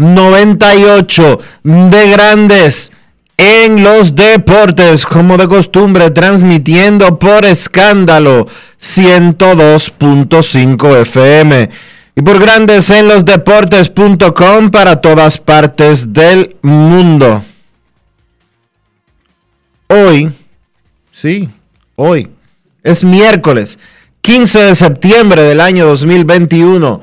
2598 de Grandes en los Deportes, como de costumbre, transmitiendo por escándalo 102.5 FM y por Grandes en los Deportes.com para todas partes del mundo. Hoy Sí, hoy. Es miércoles 15 de septiembre del año 2021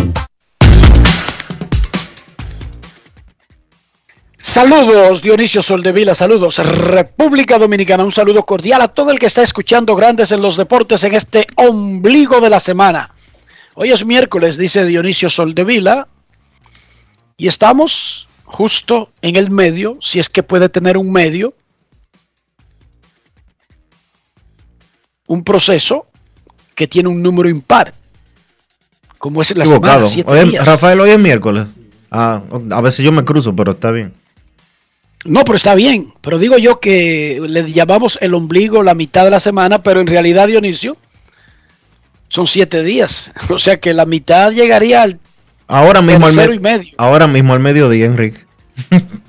Saludos Dionisio Soldevila, saludos República Dominicana, un saludo cordial a todo el que está escuchando Grandes en los Deportes en este ombligo de la semana. Hoy es miércoles, dice Dionisio Soldevila, y estamos justo en el medio, si es que puede tener un medio, un proceso que tiene un número impar, como es la Equivocado. semana, siete Hoy es- días. Rafael, hoy es miércoles. Ah, a veces yo me cruzo, pero está bien. No, pero está bien. Pero digo yo que le llamamos el ombligo la mitad de la semana, pero en realidad, Dionisio, son siete días. O sea que la mitad llegaría al Ahora mismo al y medio. Ahora mismo al mediodía, Enrique.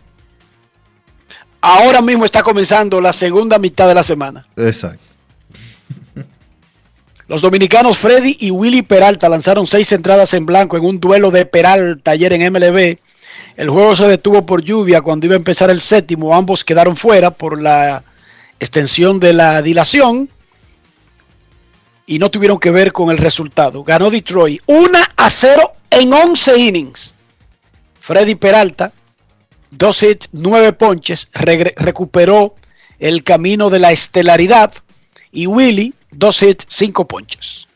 Ahora mismo está comenzando la segunda mitad de la semana. Exacto. Los dominicanos Freddy y Willy Peralta lanzaron seis entradas en blanco en un duelo de Peralta ayer en MLB. El juego se detuvo por lluvia cuando iba a empezar el séptimo. Ambos quedaron fuera por la extensión de la dilación y no tuvieron que ver con el resultado. Ganó Detroit 1 a 0 en 11 innings. Freddy Peralta, dos hits, nueve ponches, recuperó el camino de la estelaridad y Willy, dos hits, cinco ponches.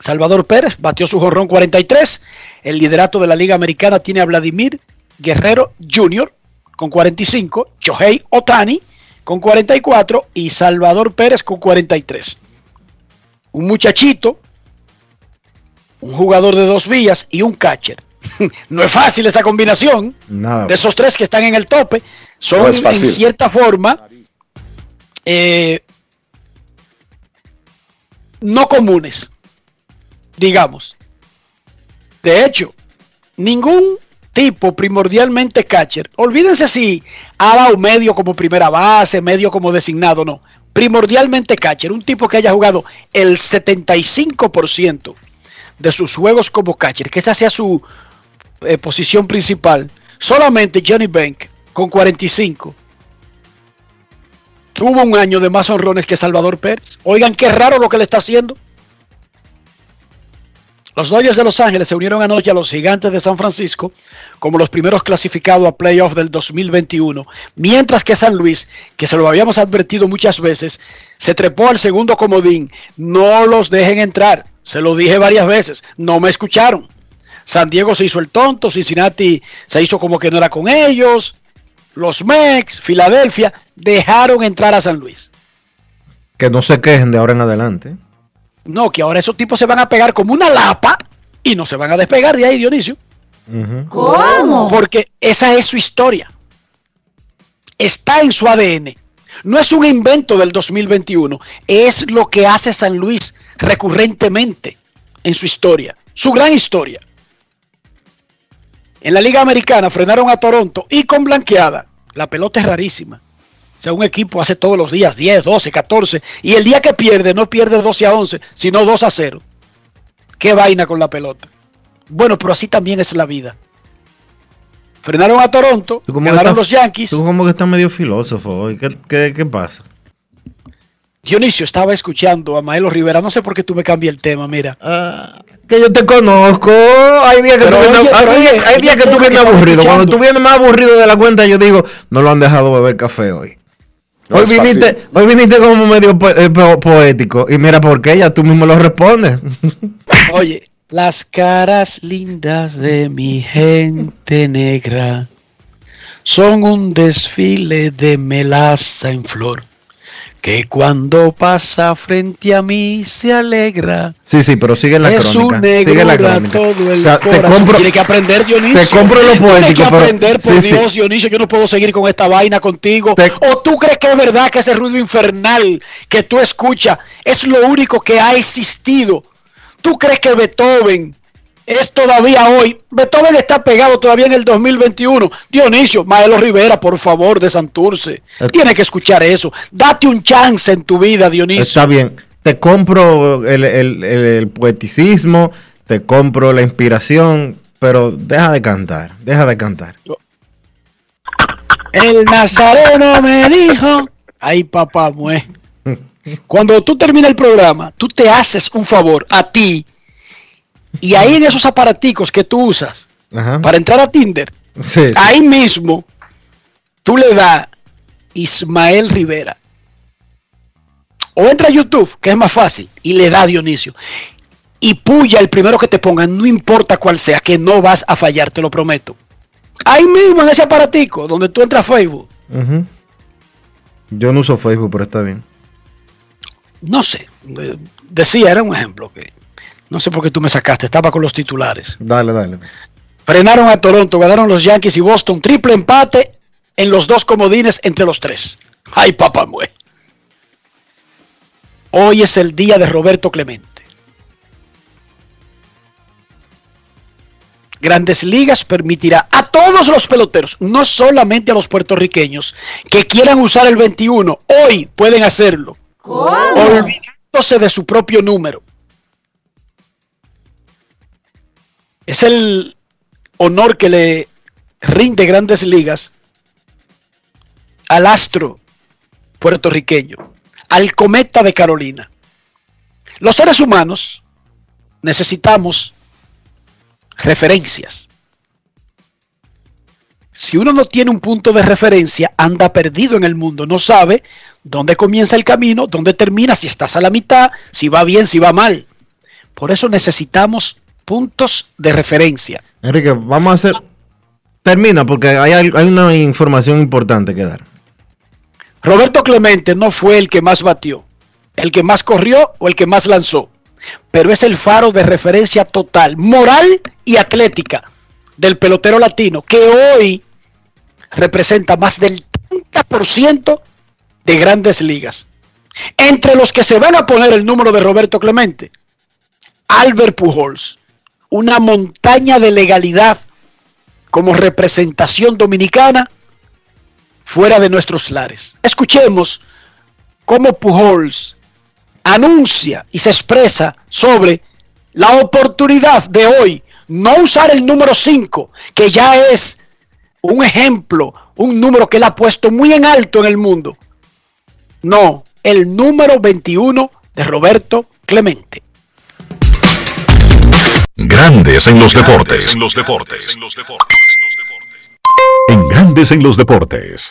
Salvador Pérez batió su jorrón 43. El liderato de la Liga Americana tiene a Vladimir Guerrero Jr. con 45, Shohei Otani con 44 y Salvador Pérez con 43. Un muchachito, un jugador de dos vías y un catcher. No es fácil esa combinación Nada. de esos tres que están en el tope son No en cierta forma eh, no comunes, digamos. De hecho, ningún tipo primordialmente catcher, olvídense si ha dado medio como primera base, medio como designado, no. Primordialmente catcher, un tipo que haya jugado el 75% de sus juegos como catcher, que esa sea su eh, posición principal. Solamente Johnny Bank con 45 tuvo un año de más honrones que Salvador Pérez. Oigan qué raro lo que le está haciendo. Los Dodgers de Los Ángeles se unieron anoche a los Gigantes de San Francisco como los primeros clasificados a playoff del 2021, mientras que San Luis, que se lo habíamos advertido muchas veces, se trepó al segundo comodín. No los dejen entrar, se lo dije varias veces, no me escucharon. San Diego se hizo el tonto, Cincinnati se hizo como que no era con ellos, los Mex, Filadelfia, dejaron entrar a San Luis. Que no se quejen de ahora en adelante. No, que ahora esos tipos se van a pegar como una lapa y no se van a despegar de ahí, Dionisio. ¿Cómo? Porque esa es su historia. Está en su ADN. No es un invento del 2021. Es lo que hace San Luis recurrentemente en su historia. Su gran historia. En la Liga Americana frenaron a Toronto y con blanqueada. La pelota es rarísima. O sea, un equipo hace todos los días 10, 12, 14. Y el día que pierde, no pierde 12 a 11, sino 2 a 0. Qué vaina con la pelota. Bueno, pero así también es la vida. Frenaron a Toronto, ganaron estás- los Yankees. Tú como que estás medio filósofo hoy. ¿Qué, qué, qué pasa? Dionisio estaba escuchando a Maelo Rivera. No sé por qué tú me cambias el tema, mira. Ah, que yo te conozco. Hay días que Pero tú vienes, hay oye, hay días que tú vienes aburrido. Cuando tú vienes más aburrido de la cuenta, yo digo, no lo han dejado beber café hoy. No hoy, viniste, hoy viniste como medio po- eh, po- poético. Y mira por qué, ya tú mismo lo respondes. Oye, las caras lindas de mi gente negra son un desfile de melaza en flor que cuando pasa frente a mí se alegra. sí, sí, pero sigue la es crónica. un Sigue la crónica. todo el O sea, te compro, Tiene que aprender, Dionisio. te compro lo Tiene poético, que pero- aprender, por sí, sí. Dios, Dionisio. Yo no puedo seguir con esta vaina contigo. Te- ¿O tú crees que es verdad que ese ruido infernal que tú escuchas es lo único que ha existido? ¿Tú crees que Beethoven es todavía hoy? Beethoven está pegado todavía en el 2021. Dionisio, Maelo Rivera, por favor, de Santurce. Eh. Tienes que escuchar eso. Date un chance en tu vida, Dionisio. Está bien. Te compro el, el- el- el poeticismo, te compro la inspiración, pero deja de cantar, deja de cantar. El nazareno me dijo, ay papá, mue. Cuando tú terminas el programa, tú te haces un favor a ti y ahí en esos aparaticos que tú usas Ajá. para entrar a Tinder, Sí, sí. ahí mismo tú le das Ismael Rivera. O entra a YouTube, que es más fácil, y le da Dionisio. Y puya el primero que te pongan, no importa cuál sea, que no vas a fallar, te lo prometo. Ahí mismo en ese aparatico, donde tú entras a Facebook. Yo no uso Facebook, pero está bien. no sé, eh, decía, era un ejemplo que no sé por qué tú me sacaste, estaba con los titulares. Dale, dale. Frenaron a Toronto, ganaron los Yankees y Boston, triple empate en los dos comodines entre los tres. Ay, papá, mue. Hoy es el día de Roberto Clemente. Grandes Ligas permitirá a todos los peloteros, no solamente a los puertorriqueños, que quieran usar el 21, hoy pueden hacerlo olvidándose de su propio número. Es el honor que le rinde grandes ligas al astro puertorriqueño, al cometa de Carolina. Los seres humanos necesitamos referencias. Si uno no tiene un punto de referencia, anda perdido en el mundo, no sabe dónde comienza el camino, dónde termina, si estás a la mitad, si va bien, si va mal. Por eso necesitamos puntos de referencia. Enrique, vamos a hacer. Termina, porque hay, una información importante que dar. Roberto Clemente no fue el que más batió, el que más corrió o el que más lanzó, pero es el faro de referencia total, moral y atlética del pelotero latino, que hoy representa más del 30% de grandes ligas. Entre los que se van a poner el número de Roberto Clemente, Albert Pujols, una montaña de legalidad como representación dominicana fuera de nuestros lares. Escuchemos cómo Pujols anuncia y se expresa sobre la oportunidad de hoy no usar el número 5, que ya es un ejemplo, un número que él ha puesto muy en alto en el mundo. No, el número 21 de Roberto Clemente. Grandes en los deportes. En los deportes. En Grandes en los deportes.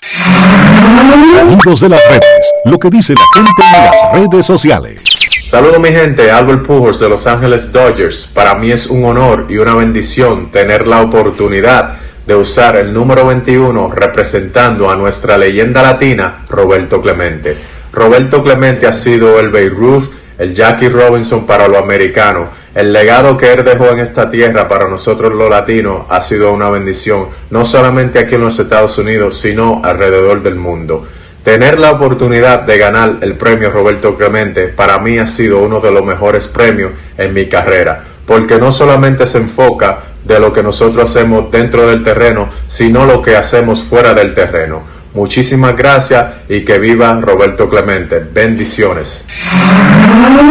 Sonidos de las redes. Lo que dice la gente en las redes sociales. Saludos mi gente, Albert Pujols de Los Ángeles Dodgers. Para mí es un honor y una bendición tener la oportunidad de usar el número 21 representando a nuestra leyenda latina, Roberto Clemente. Roberto Clemente ha sido el Beirut, el Jackie Robinson para lo americano. El legado que él dejó en esta tierra para nosotros los latinos ha sido una bendición, no solamente aquí en los Estados Unidos, sino alrededor del mundo. Tener la oportunidad de ganar el premio Roberto Clemente para mí ha sido uno de los mejores premios en mi carrera, porque no solamente se enfoca de lo que nosotros hacemos dentro del terreno, sino lo que hacemos fuera del terreno. Muchísimas gracias y que viva Roberto Clemente. Bendiciones.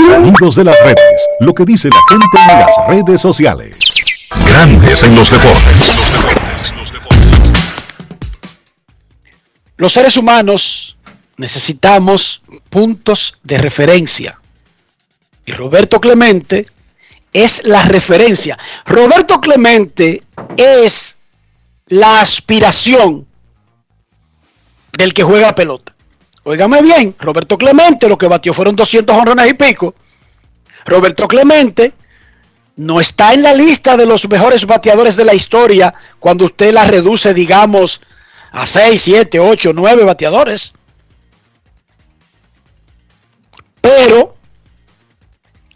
Sonidos de las redes. Lo que dice la gente en las redes sociales. Grandes en los deportes. Los seres humanos necesitamos puntos de referencia. Y Roberto Clemente es la referencia. Roberto Clemente es la aspiración del que juega pelota. Óigame bien, Roberto Clemente lo que batió fueron 200 honrones y pico. Roberto Clemente no está en la lista de los mejores bateadores de la historia cuando usted la reduce, digamos, a 6, 7, 8, 9 bateadores. Pero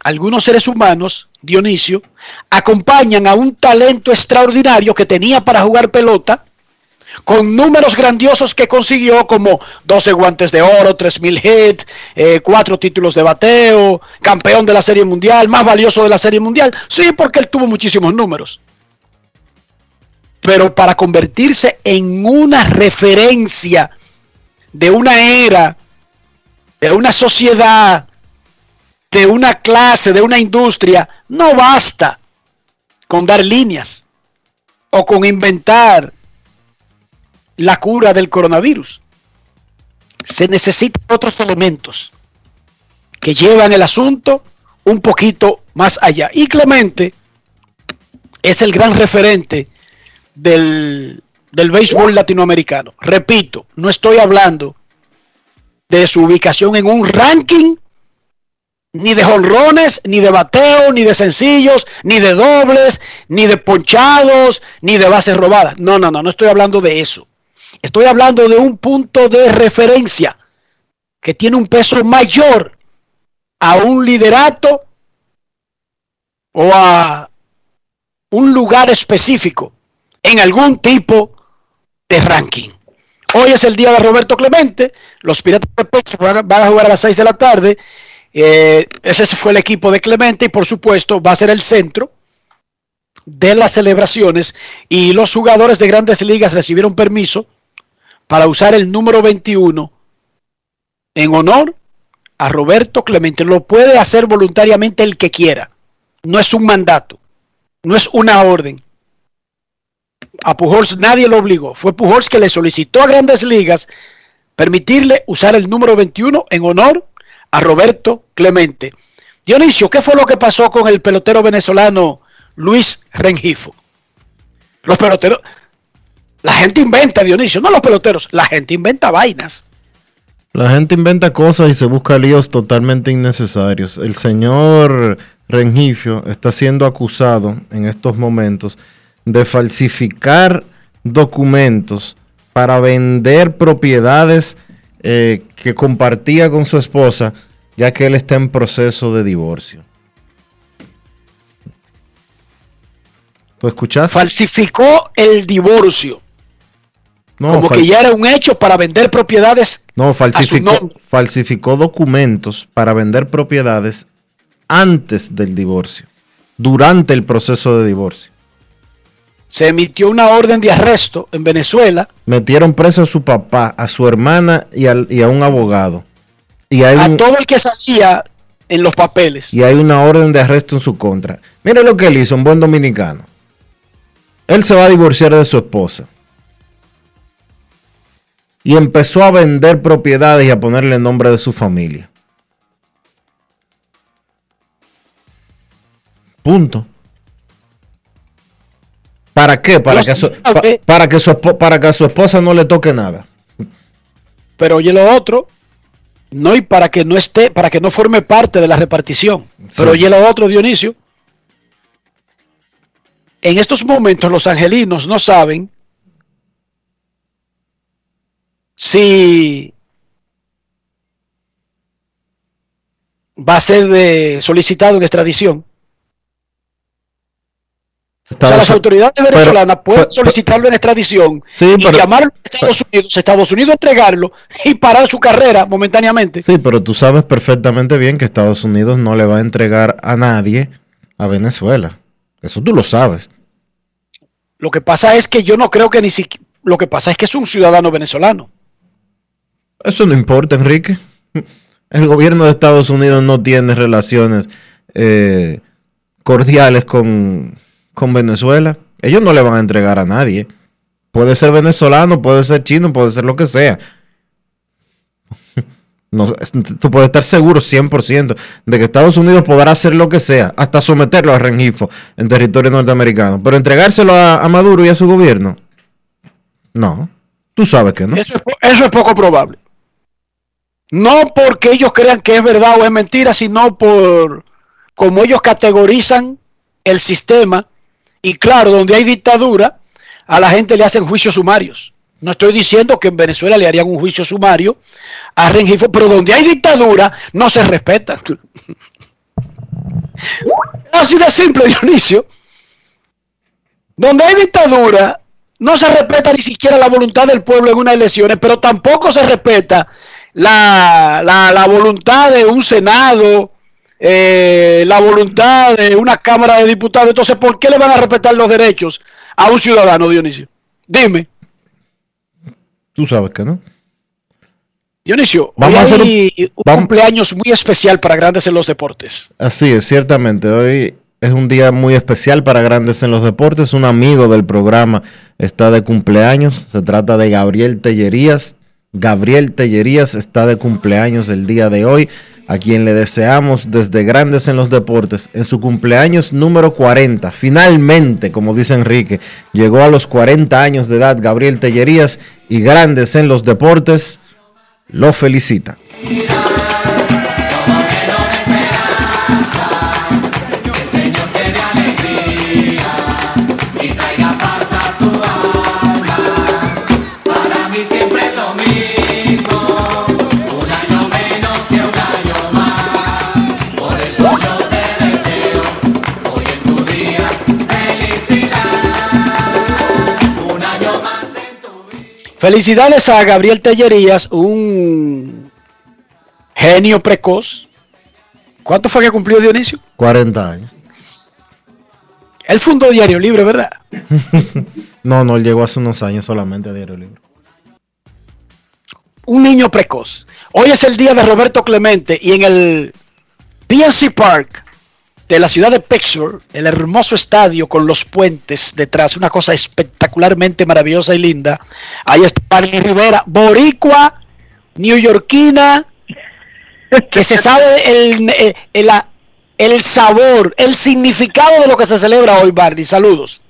algunos seres humanos, Dionisio, acompañan a un talento extraordinario que tenía para jugar pelota, con números grandiosos que consiguió como 12 guantes de oro, 3.000 hits, eh, 4 títulos de bateo, campeón de la Serie Mundial, más valioso de la Serie Mundial. Sí, porque él tuvo muchísimos números. Pero para convertirse en una referencia de una era, de una sociedad, de una clase, de una industria, no basta con dar líneas o con inventar la cura del coronavirus. Se necesitan otros elementos que llevan el asunto un poquito más allá. Y Clemente es el gran referente del, del béisbol latinoamericano. Repito, no estoy hablando de su ubicación en un ranking, ni de jonrones, ni de bateo, ni de sencillos, ni de dobles, ni de ponchados, ni de bases robadas. No, no, no, no estoy hablando de eso. Estoy hablando de un punto de referencia que tiene un peso mayor a un liderato o a un lugar específico en algún tipo de ranking. Hoy es el día de Roberto Clemente. Los Piratas de Pittsburgh van a jugar a las 6 de la tarde. Eh, ese fue el equipo de Clemente y por supuesto va a ser el centro de las celebraciones y los jugadores de grandes ligas recibieron permiso para usar el número 21 en honor a Roberto Clemente. Lo puede hacer voluntariamente el que quiera. No es un mandato, no es una orden. A Pujols nadie lo obligó. Fue Pujols que le solicitó a grandes ligas permitirle usar el número 21 en honor a Roberto Clemente. Dionisio, ¿qué fue lo que pasó con el pelotero venezolano Luis Rengifo? Los peloteros, la gente inventa, Dionisio, no los peloteros, la gente inventa vainas. La gente inventa cosas y se busca líos totalmente innecesarios. El señor Rengifio está siendo acusado en estos momentos de falsificar documentos para vender propiedades eh, que compartía con su esposa, ya que él está en proceso de divorcio. ¿Tú escuchaste? Falsificó el divorcio. No, como que ya era un hecho para vender propiedades. no falsificó, falsificó documentos para vender propiedades antes del divorcio, durante el proceso de divorcio. Se emitió una orden de arresto en Venezuela Metieron preso a su papá, a su hermana y, al- y a un abogado. Y hay, a un- todo el que salía en los papeles. y hay una orden de arresto en su contra. Mire lo que él hizo, un buen dominicano. Él se va a divorciar de su esposa. Y empezó a vender propiedades y a ponerle el nombre de su familia. Punto. ¿Para qué? Para, que, su, para, que su, para que a su esposa no le toque nada. Pero oye lo otro, no y para que no esté, para que no forme parte de la repartición. Pero oye lo otro, Dionisio. En estos momentos los angelinos no saben si va a ser de, solicitado en extradición o sea, las autoridades venezolanas pueden solicitarlo en extradición y llamarlo a Estados Unidos, Estados Unidos entregarlo y parar su carrera momentáneamente. Sí, pero tú sabes perfectamente bien que Estados Unidos no le va a entregar a nadie a Venezuela. Eso tú lo sabes. Lo que pasa es que yo no creo que ni siquiera... Lo que pasa es que es un ciudadano venezolano. Eso no importa, Enrique. El gobierno de Estados Unidos no tiene relaciones eh, cordiales con con Venezuela. Ellos no le van a entregar a nadie. Puede ser venezolano, puede ser chino, puede ser lo que sea. No, tú puedes estar seguro 100% de que Estados Unidos podrá hacer lo que sea, hasta someterlo a Rengifo en territorio norteamericano. Pero entregárselo a, Maduro y a su gobierno, no. Tú sabes que no. Eso es, eso es poco probable. No porque ellos crean que es verdad o es mentira, sino por como ellos categorizan el sistema y claro, donde hay dictadura, a la gente le hacen juicios sumarios. No estoy diciendo que en Venezuela le harían un juicio sumario a Rengifo, pero donde hay dictadura no se respeta. Así de simple, Dionisio. Donde hay dictadura, no se respeta ni siquiera la voluntad del pueblo en unas elecciones, pero tampoco se respeta la, la, la voluntad de un Senado, eh, la voluntad de una Cámara de Diputados. Entonces, ¿por qué le van a respetar los derechos a un ciudadano, Dionisio? Dime. Tú sabes que no. Dionisio, vamos a hacer un, cumpleaños muy especial para Grandes en los Deportes. Así es, ciertamente. Hoy es un día muy especial para Grandes en los Deportes. Un amigo del programa está de cumpleaños. Se trata de Gabriel Tellerías. Gabriel Tellerías está de cumpleaños el día de hoy a quien le deseamos desde Grandes en los Deportes, en su cumpleaños número 40. Finalmente, como dice Enrique, llegó a los 40 años de edad Gabriel Tellerías y Grandes en los Deportes lo felicita. Felicidades a Gabriel Tellerías, un genio precoz. ¿Cuánto fue que cumplió Dionisio? 40 años. Él fundó Diario Libre, ¿verdad? no, no, él llegó hace unos años solamente a Diario Libre. Un niño precoz. Hoy es el día de Roberto Clemente y en el PNC Park de la ciudad de Pittsburgh, el hermoso estadio con los puentes detrás, una cosa espectacularmente maravillosa y linda. Ahí está Barney Rivera, boricua, neoyorquina, que se sabe el, el, el, sabor, el significado de lo que se celebra hoy, Barney. Saludos.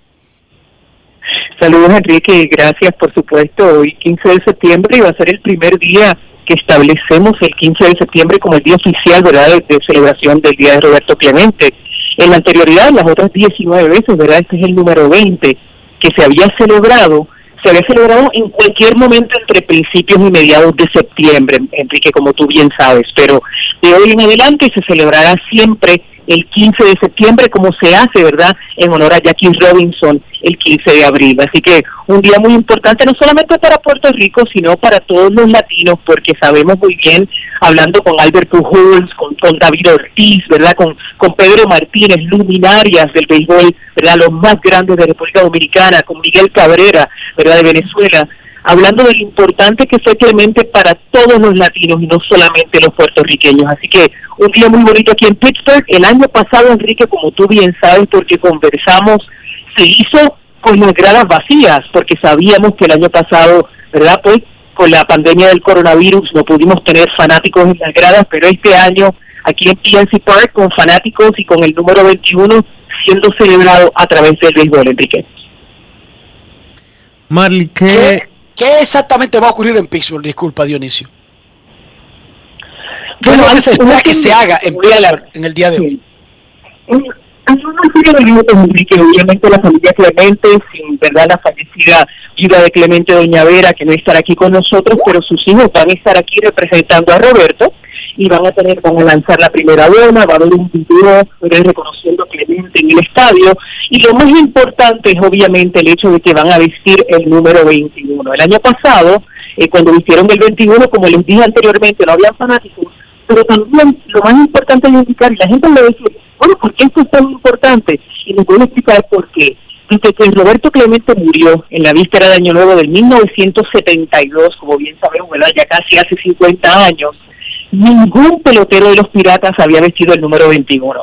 Saludos, Enrique, gracias, por supuesto. Hoy, 15 de septiembre, va a ser el primer día que establecemos el 15 de septiembre como el día oficial ¿verdad? De, celebración del Día de Roberto Clemente. En la anterioridad, las otras 19 veces, ¿verdad? Este es el número 20 que se había celebrado, se había celebrado en cualquier momento entre principios y mediados de septiembre, Enrique, como tú bien sabes, pero de hoy en adelante se celebrará siempre el 15 de septiembre, como se hace, ¿verdad?, en honor a Jackie Robinson el 15 de abril. Así que un día muy importante, no solamente para Puerto Rico, sino para todos los latinos, porque sabemos muy bien, hablando con Albert Pujols, con, David Ortiz, ¿verdad?, con, con Pedro Martínez, luminarias del béisbol, ¿verdad?, los más grandes de República Dominicana, con Miguel Cabrera, ¿verdad?, de Venezuela, hablando de lo importante que fue Clemente para todos los latinos y no solamente los puertorriqueños. Así que un día muy bonito aquí en Pittsburgh. El año pasado, Enrique, como tú bien sabes, porque conversamos, se hizo con las gradas vacías, porque sabíamos que el año pasado, ¿verdad? Pues con la pandemia del coronavirus no pudimos tener fanáticos en las gradas, pero este año aquí en PNC Park con fanáticos y con el número 21 siendo celebrado a través del béisbol, Enrique. Marley, ¿qué, ¿Qué, exactamente va a ocurrir en Pittsburgh? Disculpa, Dionisio. Bueno, ¿Qué se espera una que se haga en Pittsburgh en el día de hoy? Hace una serie de minutos, Enrique, obviamente la familia Clemente, sin verdad la fallecida viuda de Clemente Doña Vera, que no estará aquí con nosotros, pero sus hijos van a estar aquí representando a Roberto y van a tener, van a lanzar la primera dona, va a haber un video reconociendo a Clemente en el estadio y lo más importante es obviamente el hecho de que van a vestir el número 21. El año pasado, eh, cuando vistieron el 21, como les dije anteriormente, no había fanáticos, pero también lo más importante es indicar, y la gente me va a decir, bueno, ¿por qué esto es tan importante? Y les voy a explicar por qué. Desde que Roberto Clemente murió en la víspera de Año Nuevo del 1972, como bien sabemos, ¿verdad? ya casi hace 50 años, ningún pelotero de los Piratas había vestido el número 21.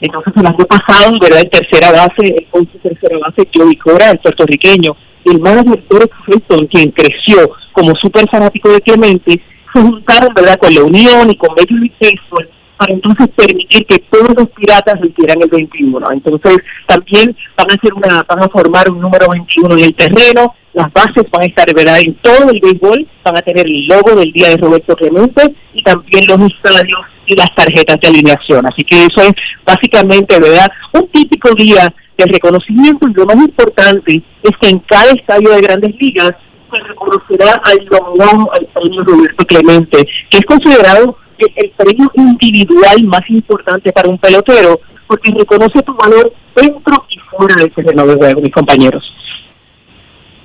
Entonces, el año pasado, ¿verdad? En tercera base, coach de tercera base, Joey Cora, el puertorriqueño, el manager Derek Felton, quien creció como súper fanático de Clemente, se juntaron, ¿verdad?, con la Unión y con Major League Baseball para entonces permitir que todos los piratas vistieran el 21. Entonces, también van a hacer una, van a formar un número 21 en el terreno, las bases van a estar, ¿verdad?, en todo el béisbol, van a tener el logo del día de Roberto Clemente y también los estadios y las tarjetas de alineación. Así que eso es básicamente, ¿verdad?, un típico día de reconocimiento y lo más importante es que en cada estadio de grandes ligas se reconocerá al nominado al premio Roberto Clemente, que es considerado el, el premio individual más importante para un pelotero, porque reconoce tu valor dentro y fuera del terreno de juego, mis compañeros.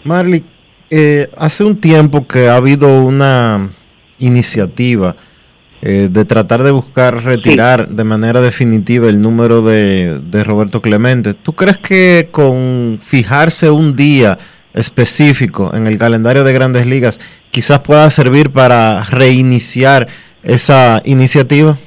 Marley, eh, hace un tiempo que ha habido una iniciativa eh, de tratar de buscar retirar de manera definitiva el número de, de Roberto Clemente. ¿Tú crees que con fijarse un día específico en el calendario de grandes ligas quizás pueda servir para reiniciar esa iniciativa?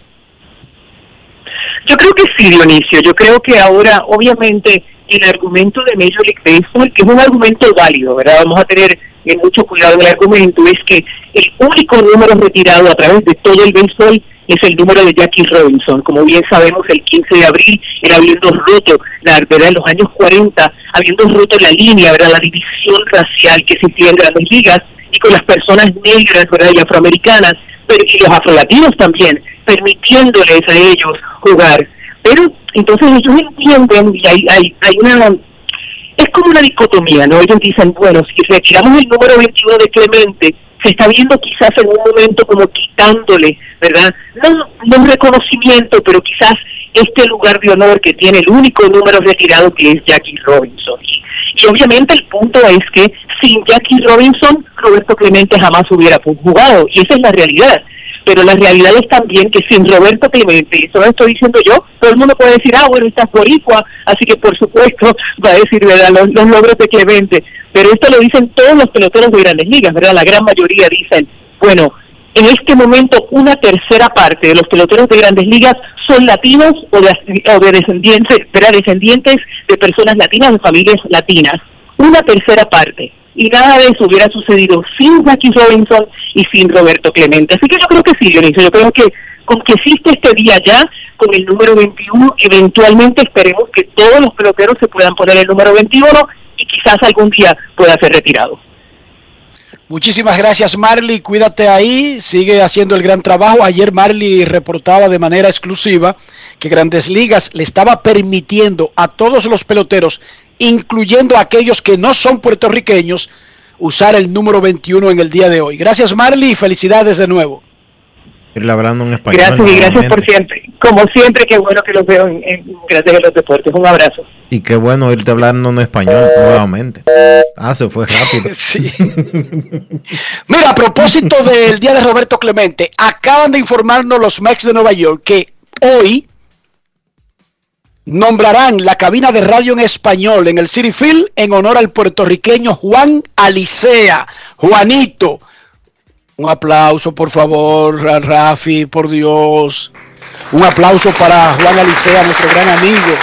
Yo creo que sí, Dionisio. Yo creo que ahora, obviamente, el argumento de Major League Baseball, que es un argumento válido, ¿verdad? Vamos a tener eh, mucho cuidado el argumento, es que el único número retirado a través de todo el béisbol es el número de Jackie Robinson. Como bien sabemos, el 15 de abril era habiendo roto, la verdad, en los años 40, habiendo roto la línea, ¿verdad? La división racial que existía en grandes ligas y con las personas negras, ¿verdad? Y afroamericanas, y los afrolatinos también, permitiéndoles a ellos jugar. Pero entonces ellos entienden y hay, hay, hay una es como una dicotomía, ¿no? Ellos dicen, bueno, si retiramos el número 21 de Clemente, se está viendo quizás en un momento como quitándole, ¿verdad? No, no un reconocimiento, pero quizás este lugar de honor que tiene el único número retirado que es Jackie Robinson. Y, obviamente el punto es que sin Jackie Robinson, Roberto Clemente jamás hubiera jugado, y esa es la realidad pero la realidad es también que sin Roberto Clemente, y eso lo estoy diciendo yo, todo el mundo puede decir, ah, bueno, estás boricua, así que por supuesto va a decir, ¿verdad?, los, los logros de Clemente, pero esto lo dicen todos los peloteros de grandes ligas, ¿verdad?, la gran mayoría dicen, bueno, en este momento una tercera parte de los peloteros de grandes ligas son latinos o de, o de descendientes, ¿verdad?, descendientes de personas latinas, de familias latinas, una tercera parte y nada de eso hubiera sucedido sin Jackie Robinson y sin Roberto Clemente. Así que yo creo que sí, Dionisio, yo creo que con que existe este día ya, con el número 21, eventualmente esperemos que todos los peloteros se puedan poner el número 21 y quizás algún día pueda ser retirado. Muchísimas gracias Marley, cuídate ahí, sigue haciendo el gran trabajo. Ayer Marley reportaba de manera exclusiva que Grandes Ligas le estaba permitiendo a todos los peloteros, incluyendo a aquellos que no son puertorriqueños, usar el número 21 en el día de hoy. Gracias Marley y felicidades de nuevo. Irle hablando en español. Gracias y gracias por siempre. Como siempre, qué bueno que los veo en, en Grandes de los Deportes. Un abrazo. Y qué bueno irte hablando en español nuevamente. Ah, se fue rápido. Sí. Mira, a propósito del día de Roberto Clemente, acaban de informarnos los Mex de Nueva York que hoy nombrarán la cabina de radio en español en el City Field en honor al puertorriqueño Juan Alicea. Juanito. Un aplauso, por favor, a Rafi, por Dios. Un aplauso para Juan Alicea, nuestro gran amigo.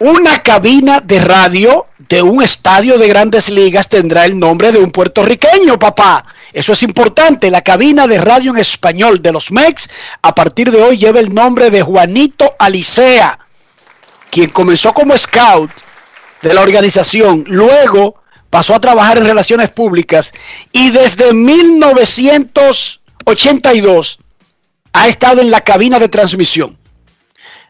Una cabina de radio de un estadio de grandes ligas tendrá el nombre de un puertorriqueño, papá. Eso es importante. La cabina de radio en español de los Mex a partir de hoy lleva el nombre de Juanito Alicea, quien comenzó como scout de la organización. Luego pasó a trabajar en relaciones públicas y desde 1982 ha estado en la cabina de transmisión.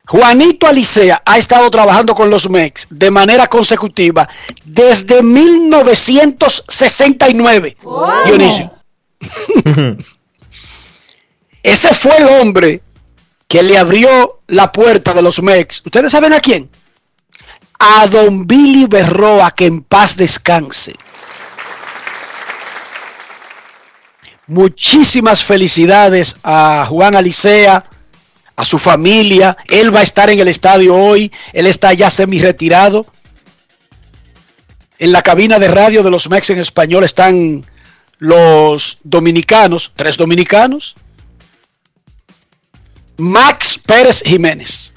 Juanito Alicea ha estado trabajando con los MEX de manera consecutiva desde 1969. Dionisio. Ese fue el hombre que le abrió la puerta de los MEX. ¿Ustedes saben a quién? A don Billy Berroa, que en paz descanse. Muchísimas felicidades a Juan Alicea, a su familia. Él va a estar en el estadio hoy. Él está ya semi retirado. En la cabina de radio de los Mex en español están los dominicanos, tres dominicanos. Max Pérez Jiménez,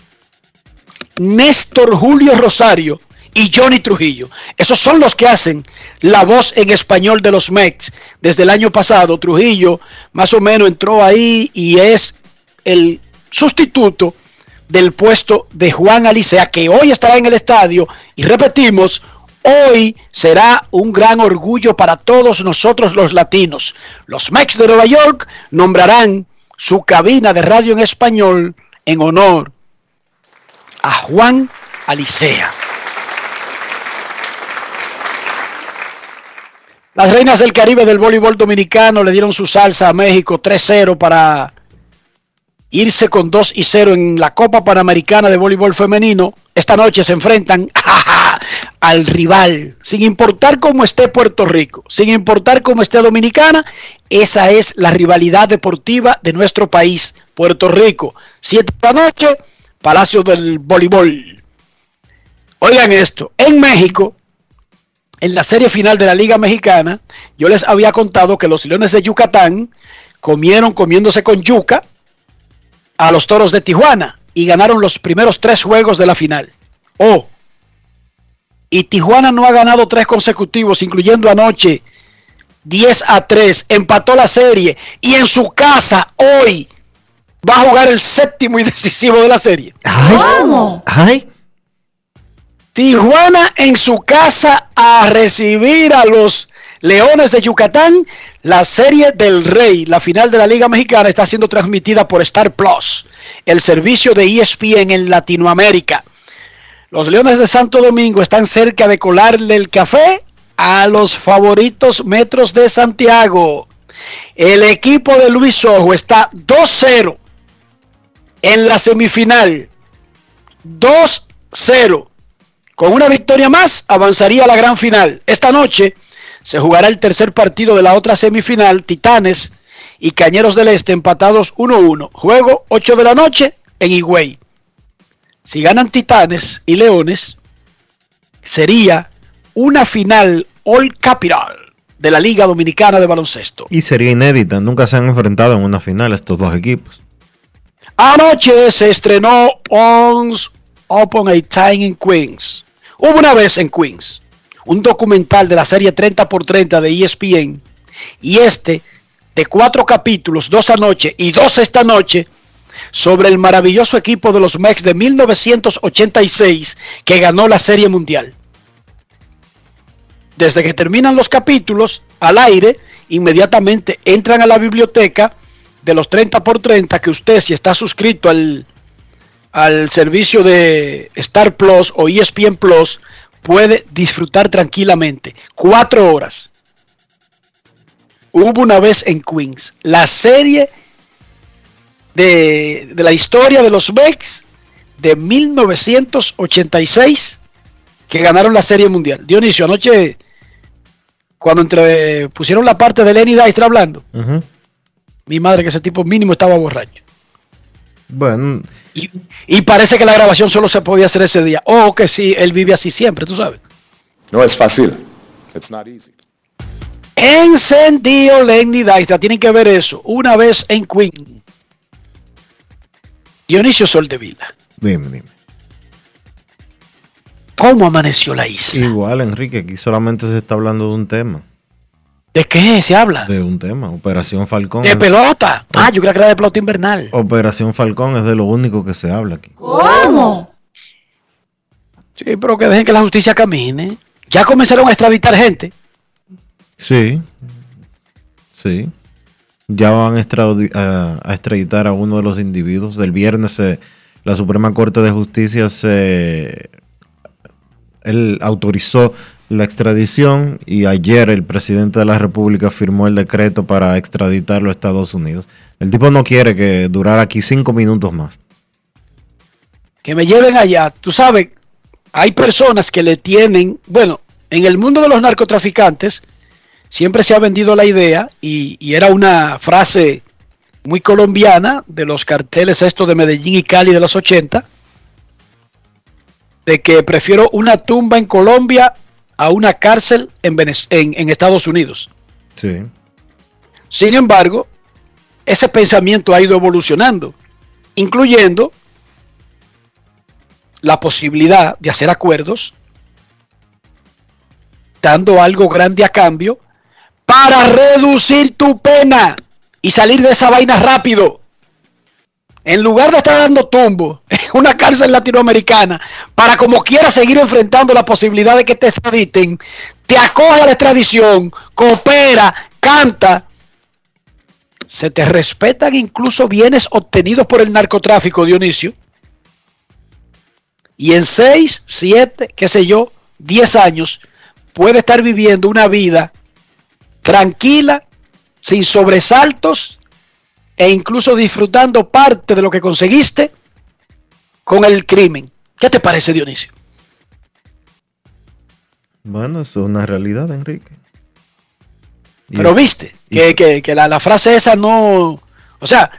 Néstor Julio Rosario y Johnny Trujillo. Esos son los que hacen la voz en español de los Mex. Desde el año pasado, Trujillo más o menos entró ahí y es el sustituto del puesto de Juan Alicea, que hoy estará en el estadio. Y repetimos, hoy será un gran orgullo para todos nosotros los latinos. Los Mex de Nueva York nombrarán su cabina de radio en español en honor a Juan Alicea. Las reinas del Caribe del voleibol dominicano le dieron su salsa a México 3-0 para irse con 2 y 0 en la Copa Panamericana de Voleibol Femenino. Esta noche se enfrentan al rival, sin importar cómo esté Puerto Rico, sin importar cómo esté Dominicana, esa es la rivalidad deportiva de nuestro país, Puerto Rico. De la noche, Palacio del Voleibol. Oigan esto, en México, en la serie final de la Liga Mexicana, yo les había contado que los Leones de Yucatán comieron comiéndose con yuca a los Toros de Tijuana y ganaron los primeros tres juegos de la final. Oh, y Tijuana no ha ganado tres consecutivos, incluyendo anoche 10 a 3, empató la serie y en su casa hoy va a jugar el séptimo y decisivo de la serie. ¿Cómo? Ay. Tijuana en su casa a recibir a los Leones de Yucatán la serie del Rey, la final de la Liga Mexicana, está siendo transmitida por Star Plus, el servicio de ESPN en Latinoamérica. Los Leones de Santo Domingo están cerca de colarle el café a los favoritos Metros de Santiago. El equipo de Luis Ojo está 2-0 en la semifinal. 2-0. Con una victoria más avanzaría a la gran final. Esta noche se jugará el tercer partido de la otra semifinal, Titanes y Cañeros del Este empatados 1-1. Juego 8 de la noche en Higüey. Si ganan Titanes y Leones, sería una final All Capital de la Liga Dominicana de Baloncesto. Y sería inédita, nunca se han enfrentado en una final estos dos equipos. Anoche se estrenó Once Upon a Time in Queens. Hubo una vez en Queens un documental de la serie 30 por 30 de ESPN y este de cuatro capítulos, dos anoche y dos esta noche, sobre el maravilloso equipo de los Mex de 1986 que ganó la Serie Mundial. Desde que terminan los capítulos al aire, inmediatamente entran a la biblioteca de los 30 por 30 que usted si está suscrito al, al servicio de Star Plus o ESPN Plus puede disfrutar tranquilamente. Cuatro horas. Hubo una vez en Queens. La serie de, de la historia de los Mex de 1986 que ganaron la serie mundial. Dionisio, anoche cuando entre, pusieron la parte de Lenny Dystra hablando, mi madre que ese tipo mínimo estaba borracho. Bueno. Y, y, parece que la grabación solo se podía hacer ese día. O que sí, él vive así siempre, tú sabes. No es fácil. It's not easy. Encendido Lenny. Tienen que ver eso. Una vez en Queen. Dionisio Soldevila. Dime, dime. ¿Cómo amaneció la isla? Igual, Enrique, aquí solamente se está hablando de un tema. ¿De qué se habla? De un tema, Operación Falcón. ¿De pelota? Ah, yo creo que era de pelota invernal. Operación Falcón es de lo único que se habla aquí. ¿Cómo? Sí, pero que dejen que la justicia camine. Ya comenzaron a extraditar gente. Sí. Sí. Ya van a, extraditar a uno de los individuos. El viernes se- la Suprema Corte de Justicia se él autorizó la extradición y ayer el presidente de la República firmó el decreto para extraditarlo a Estados Unidos. El tipo no quiere que durara aquí cinco minutos más. Que me lleven allá. Tú sabes, hay personas que le tienen, bueno, en el mundo de los narcotraficantes siempre se ha vendido la idea y, y era una frase muy colombiana de los carteles estos de Medellín y Cali de los 80, de que prefiero una tumba en Colombia a una cárcel en, en Estados Unidos. Sí. Sin embargo, ese pensamiento ha ido evolucionando, incluyendo la posibilidad de hacer acuerdos, dando algo grande a cambio, para reducir tu pena y salir de esa vaina rápido. En lugar de estar dando tumbo en una cárcel latinoamericana para como quiera seguir enfrentando la posibilidad de que te extraditen, te acoge a la extradición, coopera, canta, se te respetan incluso bienes obtenidos por el narcotráfico, Dionisio. Y en 6, 7, qué sé yo, 10 años, puede estar viviendo una vida tranquila, sin sobresaltos e incluso disfrutando parte de lo que conseguiste con el crimen. ¿Qué te parece, Dionisio? Bueno, eso es una realidad, Enrique. Y Pero es- viste que, que- que la, la frase esa no, o sea,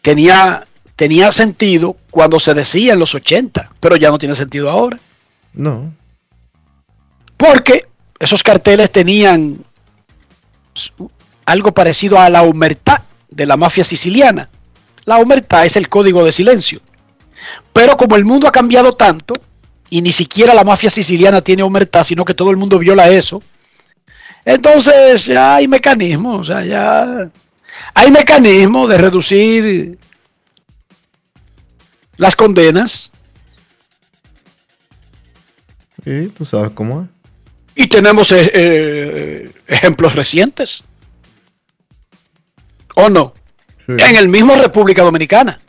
tenía, tenía sentido cuando se decía en los 80, pero ya no tiene sentido ahora. No. Porque esos carteles tenían algo parecido a la humertad de la mafia siciliana. La humertad es el código de silencio. Pero como el mundo ha cambiado tanto, y ni siquiera la mafia siciliana tiene humertad, sino que todo el mundo viola eso, entonces ya hay mecanismos, o sea, ya hay mecanismos de reducir las condenas Y tú sabes cómo es. y tenemos eh, eh, ejemplos recientes. ¿O no? Sí, En el mismo República Dominicana.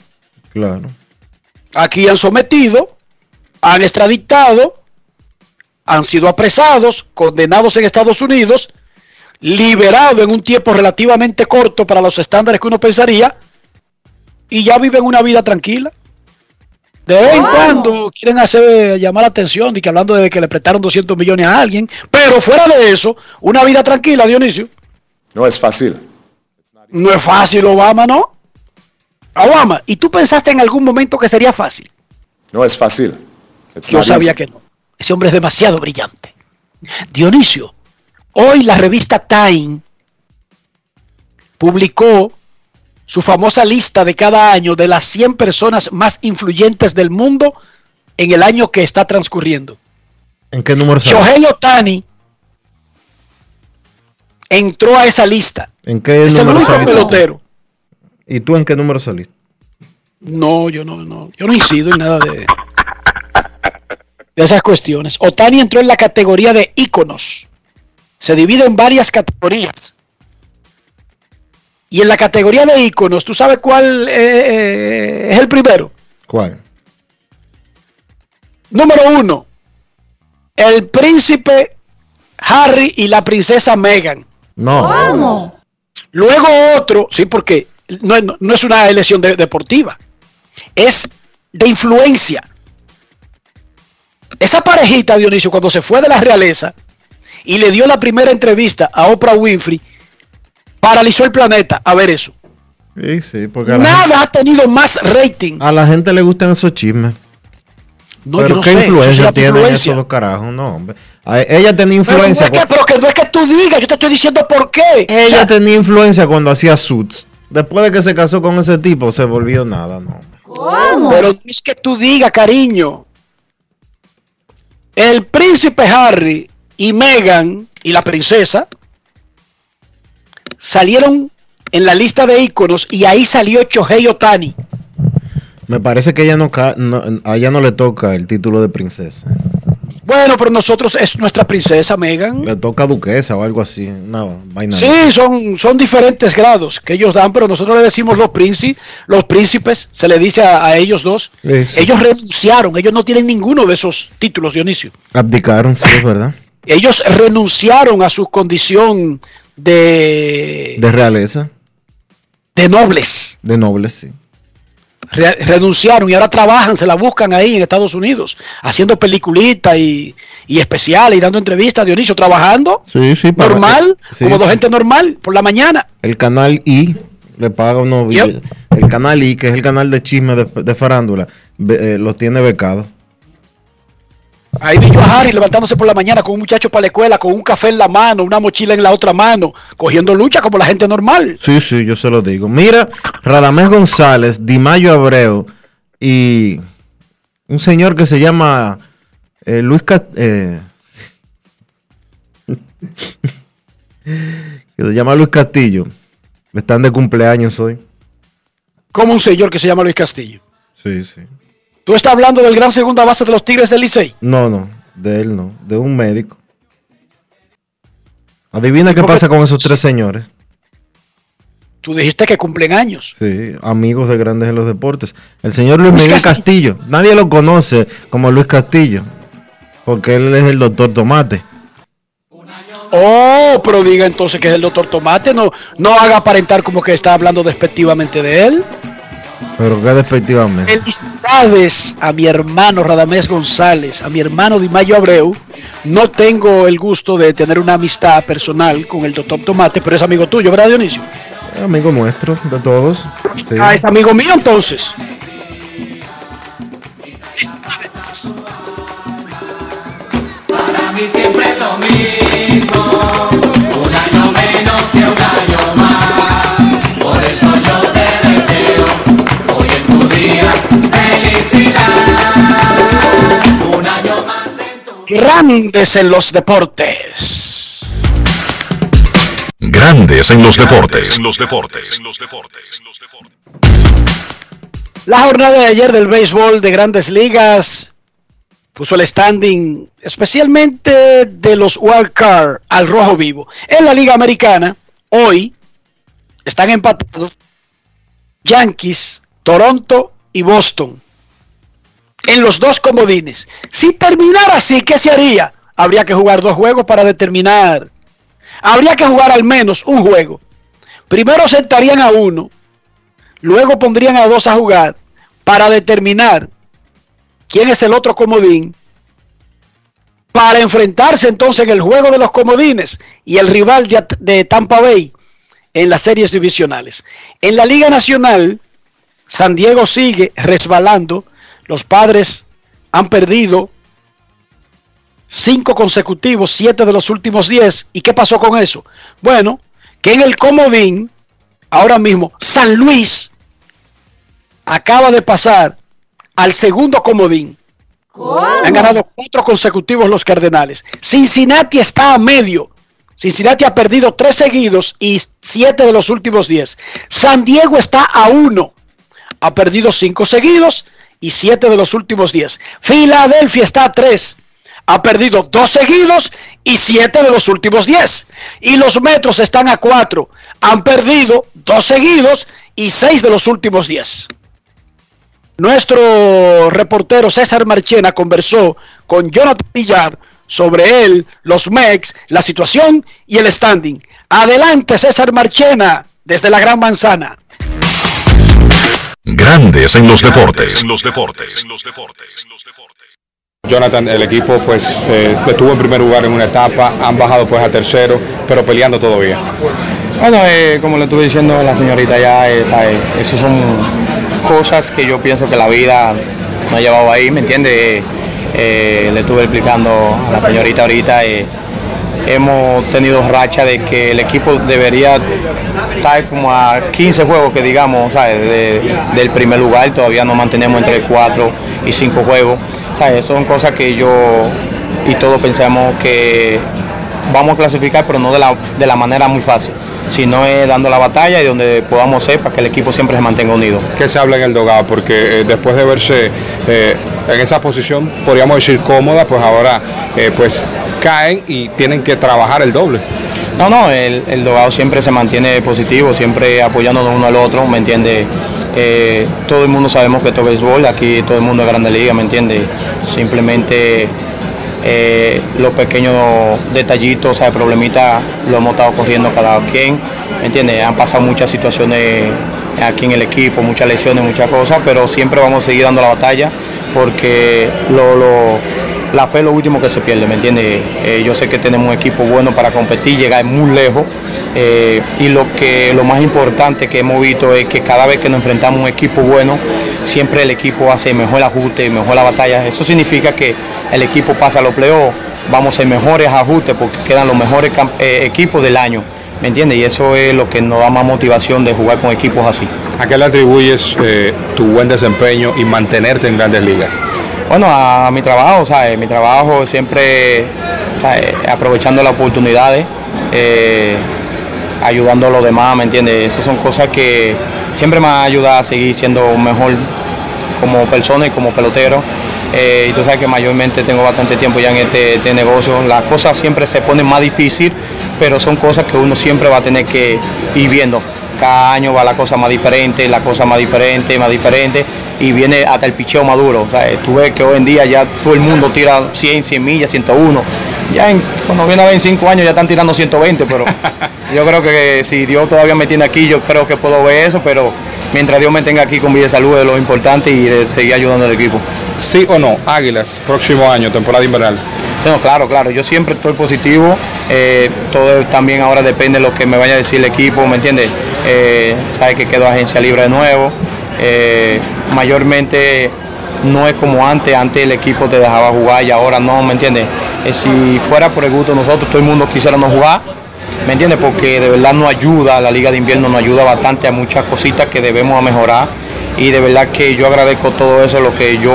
claro. Aquí han sometido, han extraditado, han sido apresados, condenados en Estados Unidos, liberados en un tiempo relativamente corto para los estándares que uno pensaría, y ya viven una vida tranquila. De vez en cuando quieren hacer llamar la atención y que hablando de que le prestaron 200 millones a alguien, pero fuera de eso, una vida tranquila, Dionisio. No es fácil. No es fácil, Obama, ¿no? Obama, ¿y tú pensaste en algún momento que sería fácil? No es fácil. It's Yo sabía easy. que no. Ese hombre es demasiado brillante. Dionisio, hoy la revista Time publicó su famosa lista de cada año de las 100 personas más influyentes del mundo en el año que está transcurriendo. ¿En qué número? Shohei Otani entró a esa lista. ¿En qué Es el número único saliste? pelotero. ¿Y tú en qué número saliste? No, yo no, no, yo no incido en nada de, de esas cuestiones. Otani entró en la categoría de íconos. Se divide en varias categorías. Y en la categoría de íconos, ¿tú sabes cuál eh, eh, es el primero? ¿Cuál? Número uno, el príncipe Harry y la princesa Meghan. No. ¿Cómo? Luego otro, sí, porque no, es- no es una elección de- deportiva, es de influencia. Esa parejita, Dionisio, cuando se fue de la realeza y le dio la primera entrevista a Oprah Winfrey, paralizó el planeta a ver eso. Sí, sí, porque gente, Nada ha tenido más rating. a la gente le gustan esos chismes. No, pero yo no qué sé, influencia tienen influencia. esos dos carajos, no, hombre. Ella tenía Pero, no influencia. es que, pero que no es que tú digas, yo te estoy diciendo por qué. Ella O sea, tenía influencia cuando hacía suits. Después de que se casó con ese tipo, se volvió nada, no. ¿Cómo? Pero no es que tú digas, cariño. El príncipe Harry y Meghan y la princesa salieron en la lista de íconos y ahí salió Shohei Otani. Me parece que ella no, no- a ella no le toca el título de princesa. Bueno, pero nosotros es nuestra princesa Megan. Le toca duquesa o algo así. Una vaina. Sí, son, son diferentes grados que ellos dan, pero nosotros le decimos los príncipes, los príncipes, se le dice a, a ellos dos. Ellos renunciaron, ellos no tienen ninguno de esos títulos, Dionisio. Abdicaron, sí, es verdad. Ellos renunciaron a su condición de, De realeza, de nobles. de nobles, sí. Re- renunciaron y ahora trabajan, se la buscan ahí en Estados Unidos, haciendo peliculitas y, y especiales y dando entrevistas, Dionisio, trabajando Sí, sí. para- normal, sí, como dos gente normal, por la mañana. El canal I le paga unos Yep. El canal I, que es el canal de chisme de, de farándula, eh, los tiene becados. Ahí vi yo a Harry levantándose por la mañana con un muchacho para la escuela, con un café en la mano, una mochila en la otra mano, cogiendo lucha como la gente normal. Sí, sí, yo se lo digo. Mira, Radamés González, Dimayo Abreu y un señor que se llama eh, Luis Cast- eh, que se llama Luis Castillo. Están de cumpleaños hoy. Como un señor que se llama Luis Castillo. Sí, sí. Tú estás hablando del gran segunda base de los Tigres del Licey. No, no, de él no, de un médico. Adivina qué pasa con esos tres señores. Tú dijiste que cumplen años. Sí, amigos de grandes en los deportes. El señor Luis Luis Miguel Castillo. Nadie lo conoce como Luis Castillo. Porque él es el doctor Tomate. Oh, pero diga entonces que es el doctor Tomate. No, no haga aparentar como que está hablando despectivamente de él. Pero que despectivamente. Felicidades a mi hermano Radamés González, a mi hermano Dimayo Abreu. No tengo el gusto de tener una amistad personal con el doctor Tomate, pero es amigo tuyo, ¿verdad, Dionisio? Amigo nuestro, de todos. Sí. Ah, es amigo mío entonces. Para mí siempre es lo mismo, un año menos que un felicidad. Un año más en tu Grandes en los deportes. Grandes en los deportes. En los deportes. En los deportes. La jornada de ayer del béisbol de grandes ligas puso el standing especialmente de los wild card al rojo vivo. En la liga americana, hoy están empatados Yankees, Toronto y Boston. En los dos comodines. Si terminara así, ¿qué se haría? Habría que jugar dos juegos para determinar. Habría que jugar al menos un juego. Primero sentarían a uno Luego pondrían a dos a jugar para determinar quién es el otro comodín. Para enfrentarse entonces en el juego de los comodines y el rival de, de Tampa Bay en las series divisionales. En la Liga Nacional, San Diego sigue resbalando. Los padres han perdido cinco consecutivos, siete de los últimos diez. ¿Y qué pasó con eso? Bueno, que en el comodín ahora mismo San Luis acaba de pasar al segundo comodín. Han ganado cuatro consecutivos los Cardenales. Cincinnati está a medio. Cincinnati ha perdido tres seguidos y siete de los últimos diez. San Diego está a uno. Ha perdido cinco seguidos y siete de los últimos diez. Filadelfia está a tres. Ha perdido dos seguidos y siete de los últimos diez. Y los Metros están a cuatro. Han perdido dos seguidos y seis de los últimos diez. Nuestro reportero César Marchena conversó con Jonathan Villar sobre él, los Mex, la situación y el standing. Adelante César Marchena desde la Gran Manzana. Grandes en los deportes. En los deportes. En los deportes. Jonathan, el equipo pues eh, estuvo en primer lugar en una etapa, han bajado pues a tercero, pero peleando todavía. Bueno, eh, como le estuve diciendo a la señorita ya, eh, sabe, eso son cosas que yo pienso que la vida me ha llevado ahí, ¿me entiende? Eh, eh, le estuve explicando a la señorita ahorita, eh, hemos tenido racha de que el equipo debería estar como a 15 juegos que digamos, ¿sabe? De- del primer lugar, todavía nos mantenemos entre 4 y 5 juegos. ¿sabe? Son cosas que yo y todos pensamos que vamos a clasificar, pero no de la, de la manera muy fácil, sino es dando la batalla y donde podamos ser para que el equipo siempre se mantenga unido. ¿Qué se habla en el dogado? Porque eh, después de verse eh, en esa posición, podríamos decir cómoda, pues ahora eh, pues caen y tienen que trabajar el doble. No, no, el, el dogado siempre se mantiene positivo, siempre apoyándonos uno al otro, ¿me entiende? Eh, todo el mundo sabemos que esto es béisbol, aquí todo el mundo es grande liga, ¿me entiende? Simplemente eh, los pequeños detallitos, o sea, problemitas, lo hemos estado corriendo cada quien, ¿me entiende? Han pasado muchas situaciones aquí en el equipo, muchas lesiones, muchas cosas, pero siempre vamos a seguir dando la batalla porque lo, la fe es lo último que se pierde, ¿me entiende? Eh, yo sé que tenemos un equipo bueno para competir, llegar muy lejos. eh, y lo que lo más importante que hemos visto es que cada vez que nos enfrentamos a un equipo bueno, siempre el equipo hace mejor ajuste, mejor la batalla. Eso significa que el equipo pasa a los playoffs, vamos a hacer mejores ajustes porque quedan los mejores eh, equipos del año. ¿Me entiendes? Y eso es lo que nos da más motivación de jugar con equipos así. ¿A qué le atribuyes eh, tu buen desempeño y mantenerte en grandes ligas? Bueno, a, mi trabajo, ¿sabes? Mi trabajo siempre ¿sabes? aprovechando las oportunidades, eh, ayudando a los demás, ¿me entiendes? Esas son cosas que siempre me han ayudado a seguir siendo mejor como persona y como pelotero. Eh, y tú sabes que mayormente tengo bastante tiempo ya en este, este negocio. Las cosas siempre se ponen más difícil, pero son cosas que uno siempre va a tener que ir viendo. Cada año va la cosa más diferente, la cosa más diferente, más diferente, y viene hasta el picheo maduro. O sea, tú ves que hoy en día ya todo el mundo tira 100, 100 millas, 101. Ya en, cuando viene a ver en 5 años ya están tirando 120, pero yo creo que si Dios todavía me tiene aquí, yo creo que puedo ver eso, pero mientras Dios me tenga aquí con vida y salud es lo importante y de seguir ayudando al equipo. ¿Sí o no? Águilas, próximo año, temporada invernal. No, claro, claro, yo siempre estoy positivo, eh, todo también ahora depende de lo que me vaya a decir el equipo, ¿me entiendes? Eh, sabe que quedó agencia libre de nuevo, eh, mayormente no es como antes, antes el equipo te dejaba jugar y ahora no, ¿me entiendes? Eh, si fuera por el gusto nosotros, todo el mundo quisiera no jugar, ¿me entiendes? Porque de verdad nos ayuda, la liga de invierno nos ayuda bastante a muchas cositas que debemos mejorar y de verdad que yo agradezco todo eso, lo que yo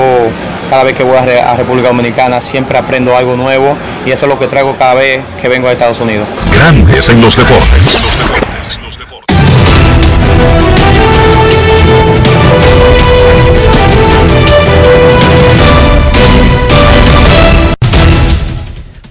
cada vez que voy a, Re- a República Dominicana siempre aprendo algo nuevo y eso es lo que traigo cada vez que vengo a Estados Unidos. Grandes en los deportes.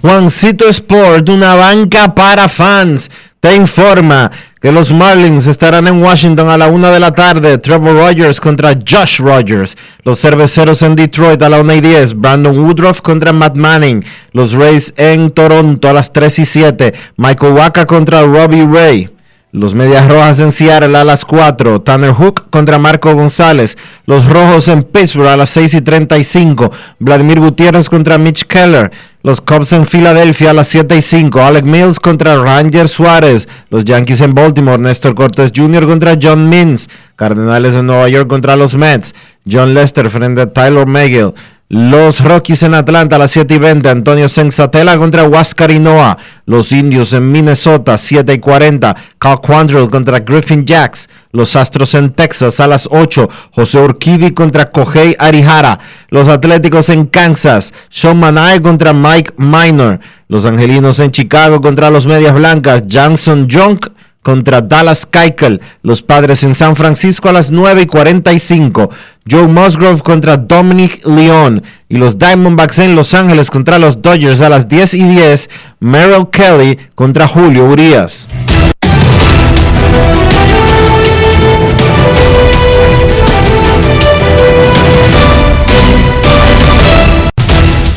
Juancito Sport, una banca para fans, te informa que los Marlins estarán en Washington a la una de la tarde. Trevor Rogers contra Josh Rogers. Los cerveceros en Detroit a la una y 10. Brandon Woodruff contra Matt Manning. Los Rays en Toronto a las 3 y 7. Michael Waka contra Robbie Ray. Los Medias Rojas en Seattle a las 4. Tanner Hook contra Marco González. Los Rojos en Pittsburgh a las 6 y 35. Vladimir Gutiérrez contra Mitch Keller. Los Cubs en Filadelfia a las 7 y 5. Alec Mills contra Ranger Suárez. Los Yankees en Baltimore. Néstor Cortés Jr. contra John Means. Cardenales en Nueva York contra los Mets. John Lester frente a Tyler Megill. Los Rockies en Atlanta a las 7 y 20. Antonio Sensatela contra Huáscar Noah. Los Indios en Minnesota 7 y 40. Cal Quantrill contra Griffin Jacks. Los Astros en Texas a las 8. José Urquidi contra Kohei Arihara. Los Atléticos en Kansas. Sean Manae contra Mike Minor. Los Angelinos en Chicago contra los Medias Blancas. Johnson Junk contra Dallas Keuchel, los padres en San Francisco a las 9 y 45, Joe Musgrove contra Dominic León y los Diamondbacks en Los Ángeles contra los Dodgers a las 10 y 10, Merrill Kelly contra Julio Urias.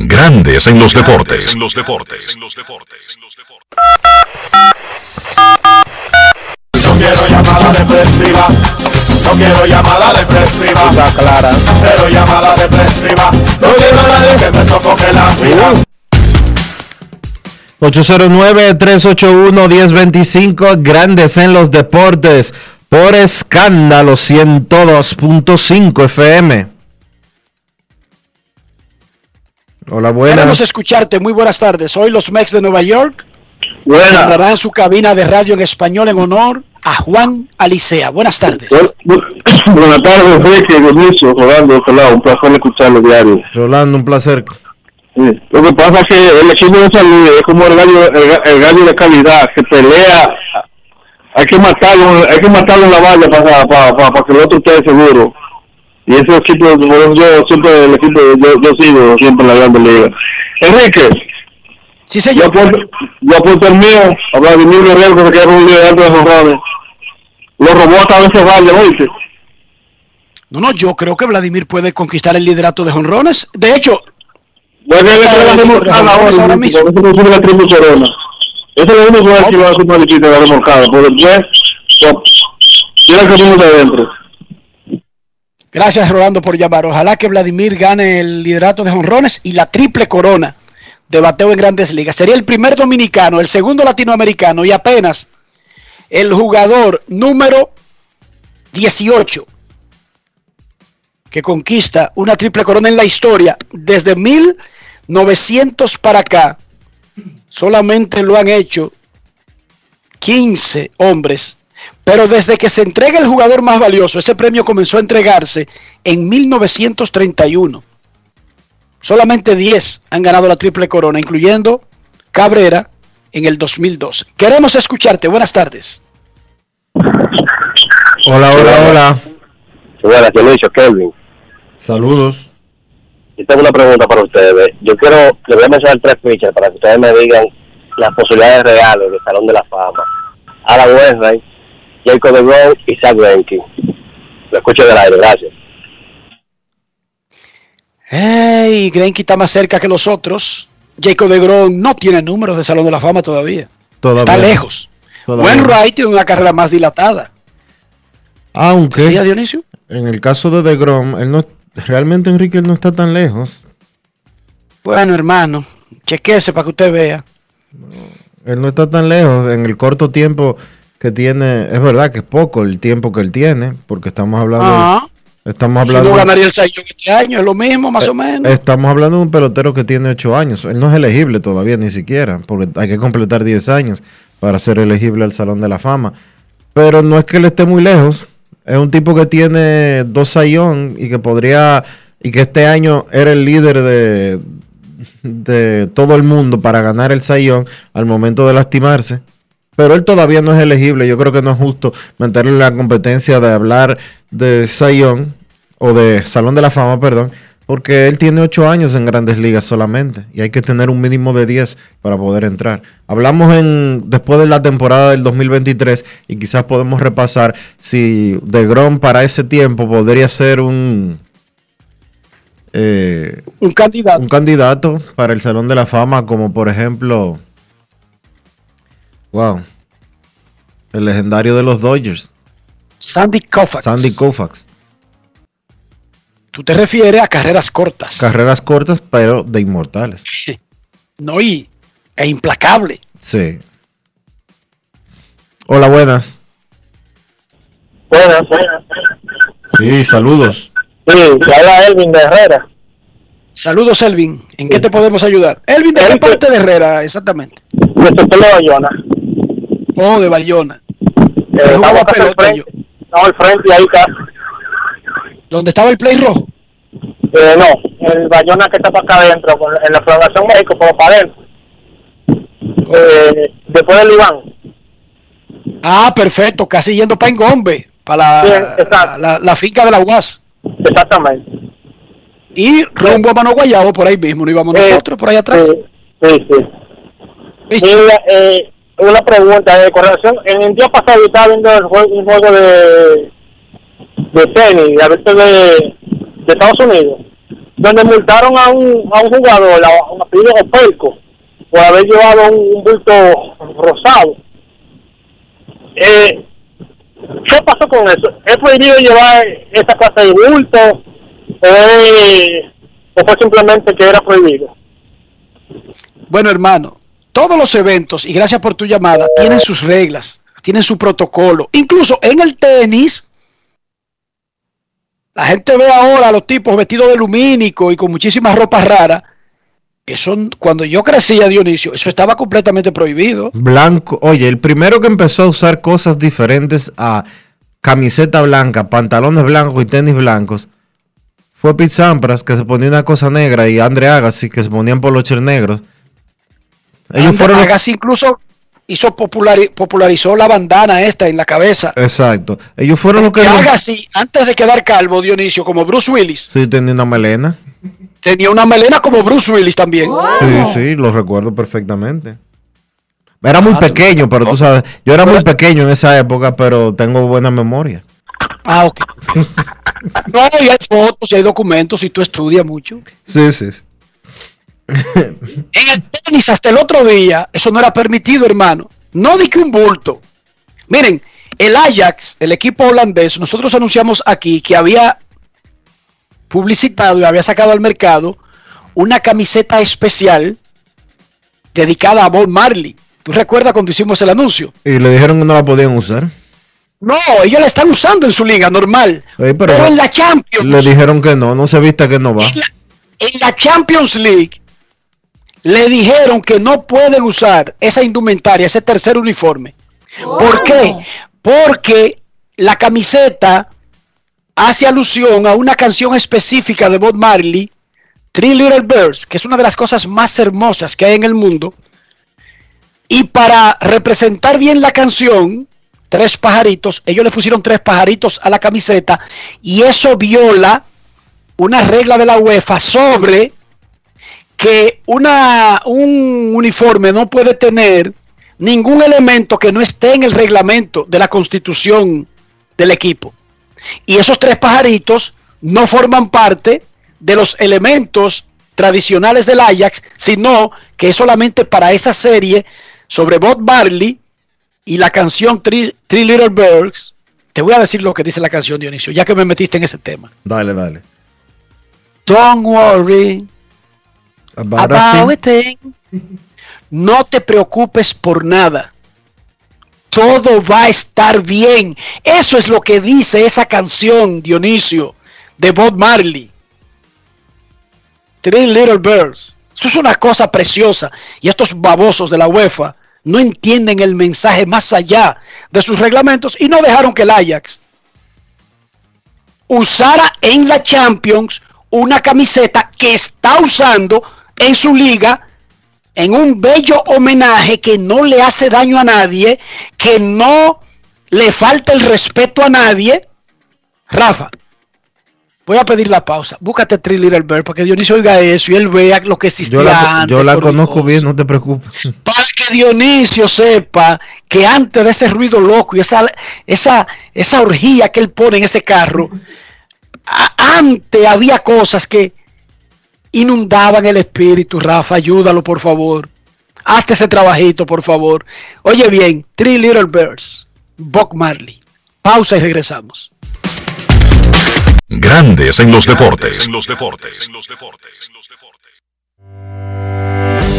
Grandes en los deportes. En los deportes. No quiero llamada depresiva. No quiero llamada depresiva. clara. Cero llamada depresiva. No quiero a nadie que me sofoque la vida. 809-381-1025, Grandes en los Deportes, por escándalo 102.5 FM. Hola, Queremos buenas. escucharte. Muy buenas tardes. Hoy los Mex de Nueva York cerrarán su cabina de radio en español en honor a Juan Alicea. Buenas tardes. Buenas tardes, Enrique, Dionisio, Rolando, Colado, un placer escucharlo diario. Rolando, un placer. Sí. Lo que pasa es que el equipo de salud es como el gallo, el, el gallo de calidad, que pelea, hay que matarlo, hay que matarlo en la valla para, para, para, para que el otro esté seguro. Y ese equipo, yo siempre, el equipo, yo, yo sigo siempre en la grande liga. Enrique. Sí, señor. Yo apuesto, yo apuesto el mío, a Vladimir Guerrero, que se queda con un liderazgo de jorrones. Lo robó hasta veces vaya, ¿oíste? No, no, yo creo que Vladimir puede conquistar el liderato de jonrones. De hecho, Bueno, en la ahora, ahora mismo. Eso no sube la triple corona. Eso es lo único que va a ser más difícil de remolcada. Porque so, tiene el camino de adentro. Gracias, Rolando, por llamar. Ojalá que Vladimir gane el liderato de jonrones y la triple corona de bateo en grandes ligas. Sería el primer dominicano, el segundo latinoamericano y apenas el jugador número 18 que conquista una triple corona en la historia desde 1900 para acá. Solamente lo han hecho 15 hombres pero desde que se entrega el jugador más valioso, ese premio comenzó a entregarse en 1931. Solamente 10 han ganado la triple corona, incluyendo Cabrera en el 2012. Queremos escucharte. Buenas tardes. Hola, hola, hola. Buenas, Dionisio, Kelvin. Saludos. Yo tengo una pregunta para ustedes. Yo quiero, le voy a mencionar tres fichas para que ustedes me digan las posibilidades reales del Salón de la Fama. Alan Wainwright, Jacob DeGrom y Zach Greinke. Lo escucho del aire, gracias. Hey, Greinke está más cerca que los otros. Jacob de Grom no tiene números de Salón de la Fama todavía. Todavía. Está lejos. Wainwright tiene una carrera más dilatada. Aunque, ¿Sí, Dionisio? en el caso de DeGrom, él no, realmente Enrique él no está tan lejos. Bueno, hermano, chequese para que usted vea. Él no está tan lejos en el corto tiempo que tiene. Es verdad que es poco el tiempo que él tiene, porque estamos hablando. Ah. Estamos Si hablando. no ganaría el Sayón este año, es lo mismo, más o menos. Estamos hablando de un pelotero que tiene 8 años. Él no es elegible todavía, ni siquiera, porque hay que completar 10 años para ser elegible al Salón de la Fama. Pero no es que él esté muy lejos. Es un tipo que tiene dos sayón y que podría. Y que este año era el líder de, de todo el mundo para ganar el sayón al momento de lastimarse. Pero él todavía no es elegible. Yo creo que no es justo meterle la competencia de hablar de sayón o de Salón de la Fama, perdón, porque él tiene 8 años en grandes ligas solamente y hay que tener un mínimo de 10 para poder entrar. Hablamos en después de la temporada del 2023 y quizás podemos repasar si de Grom para ese tiempo podría ser un eh, un candidato. un candidato para el Salón de la Fama como por ejemplo wow el legendario de los Dodgers Sandy Koufax. Sandy Koufax Tú te refieres a carreras cortas. carreras cortas pero de inmortales No, y e implacable. Sí. Hola, buenas. Buenas, buenas. Sí, saludos. Sí, habla Elvin de Herrera. Saludos, Elvin. ¿En qué te podemos ayudar? Elvin, ¿de qué parte de Herrera exactamente? De Sotelo de Oh, de Bayona. Eh, jugaba pelota yo. estamos al frente y ahí está. ¿Dónde estaba el play rojo? Eh, no, el Bayona que está para acá adentro, en la Federación México, como para adentro. Eh, después del Iván. Ah, perfecto. Casi yendo para Engombe, para la- la finca de la UAS. Exactamente. Y rumbo a Mano Guayabo, por ahí mismo. No íbamos Eh, nosotros, por ahí atrás. Sí, sí. sí. Mira, eh, una pregunta de correlación. En el día pasado estaba viendo un juego de, de tenis, de, de, de Estados Unidos, donde multaron a un, a un jugador, a un apellido Opelco, por haber llevado un, bulto rosado. Eh, ¿Qué pasó con eso? ¿Es prohibido llevar esa clase de bulto es- o fue simplemente que era prohibido? Bueno, hermano, todos los eventos, y gracias por tu llamada, tienen sus reglas, tienen su protocolo. Incluso en el tenis, la gente ve ahora a los tipos vestidos de lumínico y con muchísimas ropas raras. Eso, cuando yo crecía, Dionisio, eso estaba completamente prohibido. Blanco, oye, el primero que empezó a usar cosas diferentes a camiseta blanca, pantalones blancos y tenis blancos fue Pete Sampras, que se ponía una cosa negra, y Andre Agassi, que se ponían poloches negros. Ellos fueron Agassi incluso hizo populari popularizó la bandana esta en la cabeza. Exacto. Ellos fueron los que... Agassi, antes de quedar calvo, Dionisio, como Bruce Willis. Sí, tenía una melena. Tenía una melena como Bruce Willis también. Sí, sí, lo recuerdo perfectamente. Era muy pequeño, pero tú sabes, yo era muy pequeño en esa época, pero tengo buena memoria. Ah, ok. no, y hay fotos y hay documentos y tú estudias mucho. Sí, sí. En el tenis hasta el otro día, eso no era permitido, hermano. No di que un bulto. Miren, el Ajax, el equipo holandés, nosotros anunciamos aquí que había publicitado y había sacado al mercado una camiseta especial dedicada a Bob Marley. ¿Tú recuerdas cuando hicimos el anuncio? Y le dijeron que no la podían usar. No, ellos la están usando en su liga normal. pero, en la Champions. Le dijeron que no, no se vista que no va. En la, Champions League le dijeron que no pueden usar esa indumentaria, ese tercer uniforme. ¿Por qué? Porque la camiseta hace alusión a una canción específica de Bob Marley, Three Little Birds, que es una de las cosas más hermosas que hay en el mundo. Y para representar bien la canción, tres pajaritos, ellos le pusieron tres pajaritos a la camiseta y eso viola una regla de la UEFA sobre que una, un uniforme no puede tener ningún elemento que no esté en el reglamento de la constitución del equipo. Y esos tres pajaritos no forman parte de los elementos tradicionales del Ajax, sino que es solamente para esa serie sobre Bob Barley y la canción Three, Little Birds, te voy a decir lo que dice la canción, Dionisio, ya que me metiste en ese tema. Dale, dale. Don't worry about, a thing. No te preocupes por nada. Todo va a estar bien. Eso es lo que dice esa canción, Dionisio, de Bob Marley. Three Little Birds. Eso es una cosa preciosa. Y estos babosos de la UEFA no entienden el mensaje más allá de sus reglamentos y no dejaron que el Ajax usara en la Champions una camiseta que está usando en su liga en un bello homenaje que no le hace daño a nadie, que no le falta el respeto a nadie. Rafa, Voy a pedir la pausa. Búscate Three Little Bird para que Dionisio oiga eso y él vea lo que existía yo la, antes. Yo la conozco bien, no te preocupes. Para que Dionisio sepa que antes de ese ruido loco y esa, esa, esa orgía que él pone en ese carro, antes había cosas que inundaban el espíritu. Rafa, ayúdalo por favor. Hazte ese trabajito, por favor. Oye bien, Three Little Birds, Bob Marley. Pausa y regresamos. Grandes en los deportes. En los deportes.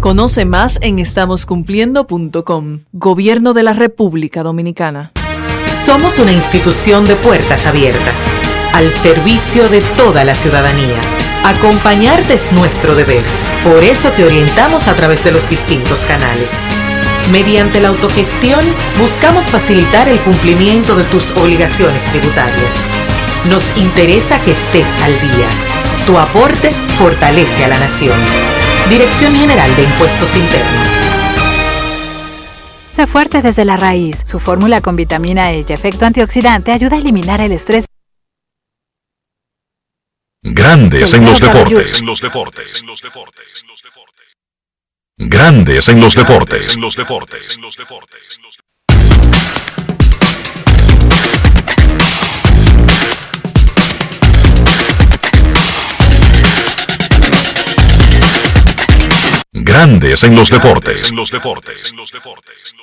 Conoce más en estamoscumpliendo.com. Gobierno de la República Dominicana. Somos una institución de puertas abiertas, al servicio de toda la ciudadanía. Acompañarte es nuestro deber. Por eso te orientamos a través de los distintos canales. Mediante la autogestión, buscamos facilitar el cumplimiento de tus obligaciones tributarias. Nos interesa que estés al día. Tu aporte fortalece a la nación. Dirección General de Impuestos Internos. Se fuerte desde la raíz. Su fórmula con vitamina E y efecto antioxidante ayuda a eliminar el estrés. Grandes en los deportes. Los deportes. Los deportes. Grandes en los deportes. Los deportes. Los deportes. Grandes en los deportes. Los deportes. Los deportes.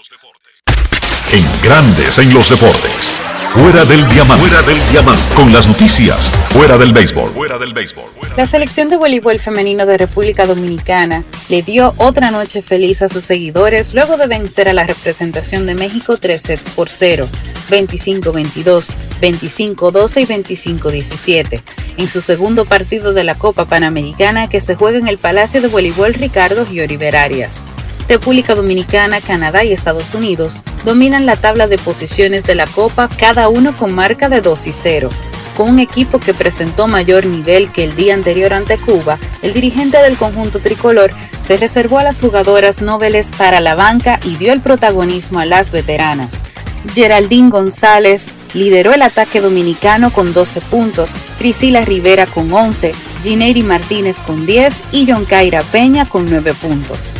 En Grandes en los deportes. Fuera del diamante. Fuera del diamante. Con las noticias. Fuera del béisbol. Fuera del béisbol. La selección de voleibol femenino de República Dominicana le dio otra noche feliz a sus seguidores luego de vencer a la representación de México 3 sets por 0, 25-22, 25-12 y 25-17, en su segundo partido de la Copa Panamericana que se juega en el Palacio de Voleibol Ricardo Giori Arias. República Dominicana, Canadá y Estados Unidos dominan la tabla de posiciones de la Copa, cada uno con marca de 2 y 0. Con un equipo que presentó mayor nivel que el día anterior ante Cuba, el dirigente del conjunto tricolor se reservó a las jugadoras noveles para la banca y dio el protagonismo a las veteranas. Geraldine González lideró el ataque dominicano con 12 puntos, Priscila Rivera con 11, Gineiri Martínez con 10 y Yonkaira Peña con 9 puntos.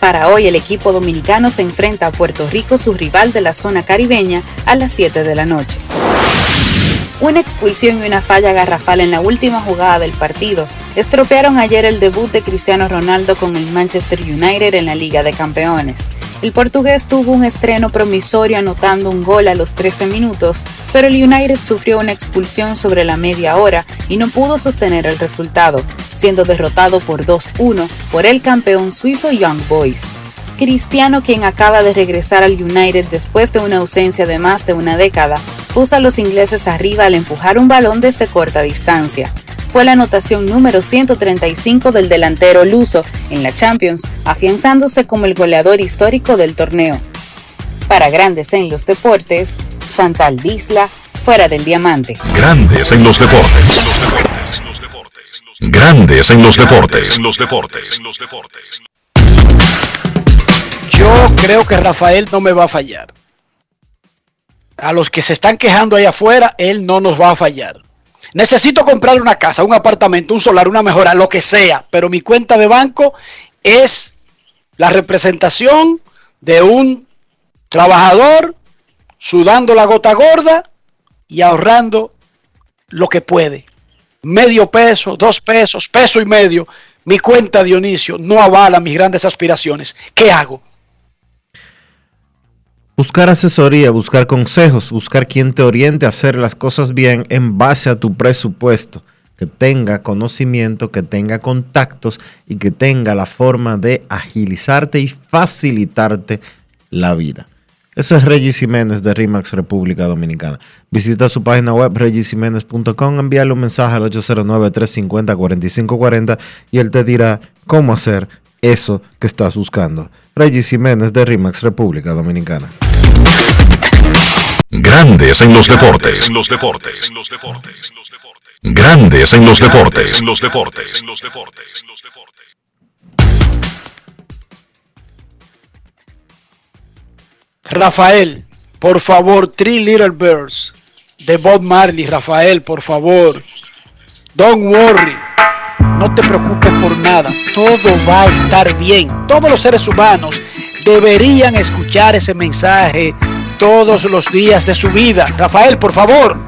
Para hoy el equipo dominicano se enfrenta a Puerto Rico, su rival de la zona caribeña, a las 7 de la noche. Una expulsión y una falla garrafal en la última jugada del partido estropearon ayer el debut de Cristiano Ronaldo con el Manchester United en la Liga de Campeones. El portugués tuvo un estreno promisorio anotando un gol a los 13 minutos, pero el United sufrió una expulsión sobre la media hora y no pudo sostener el resultado, siendo derrotado por 2-1 por el campeón suizo Young Boys. Cristiano, quien acaba de regresar al United después de una ausencia de más de una década, puso a los ingleses arriba al empujar un balón desde corta distancia fue la anotación número 135 del delantero luso en la Champions, afianzándose como el goleador histórico del torneo. Para Grandes en los Deportes, Chantal Disla, fuera del diamante. Grandes en los deportes. Grandes en los deportes. Creo que Rafael no me va a fallar. A los que se están quejando ahí afuera, él no nos va a fallar. Necesito comprar una casa, un apartamento, un solar, una mejora, lo que sea, pero mi cuenta de banco es la representación de un trabajador sudando la gota gorda y ahorrando lo que puede. Medio peso, dos pesos, peso y medio. Mi cuenta Dionisio no avala mis grandes aspiraciones. ¿Qué hago? Buscar asesoría, buscar consejos, buscar quien te oriente a hacer las cosas bien en base a tu presupuesto, que tenga conocimiento, que tenga contactos y que tenga la forma de agilizarte y facilitarte la vida. Ese es Regis Jiménez de RIMAX República Dominicana. Visita su página web regisjiménez.com, envíale un mensaje al 809-350-4540 y él te dirá cómo hacer eso que estás buscando. Regis Jiménez de RIMAX República Dominicana. Grandes en los deportes. Los deportes. Los deportes. Grandes en los deportes. Los deportes. Los deportes. Rafael, por favor, Three Little Birds de Bob Marley. Rafael, por favor. Don't worry. No te preocupes por nada. Todo va a estar bien. Todos los seres humanos deberían escuchar ese mensaje todos los días de su vida. Rafael, por favor.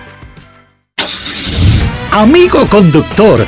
Amigo conductor,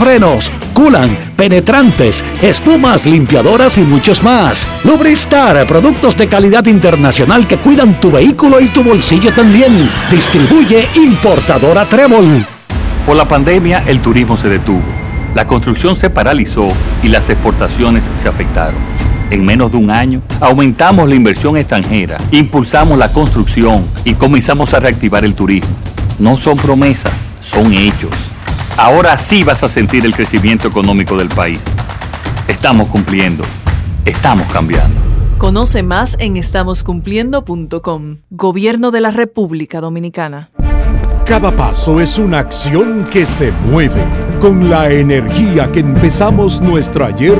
frenos, culan, penetrantes, espumas, limpiadoras y muchos más. Lubristar, productos de calidad internacional que cuidan tu vehículo y tu bolsillo también. Distribuye importadora Trébol. Por la pandemia, el turismo se detuvo, la construcción se paralizó y las exportaciones se afectaron. En menos de un año, aumentamos la inversión extranjera, impulsamos la construcción y comenzamos a reactivar el turismo. No son promesas, son hechos. Ahora sí vas a sentir el crecimiento económico del país. Estamos cumpliendo, estamos cambiando. Conoce más en estamoscumpliendo.com. Gobierno de la República Dominicana. Cada paso es una acción que se mueve con la energía que empezamos nuestro ayer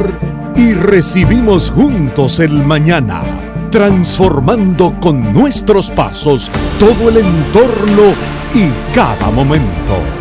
y recibimos juntos el mañana, transformando con nuestros pasos todo el entorno y cada momento.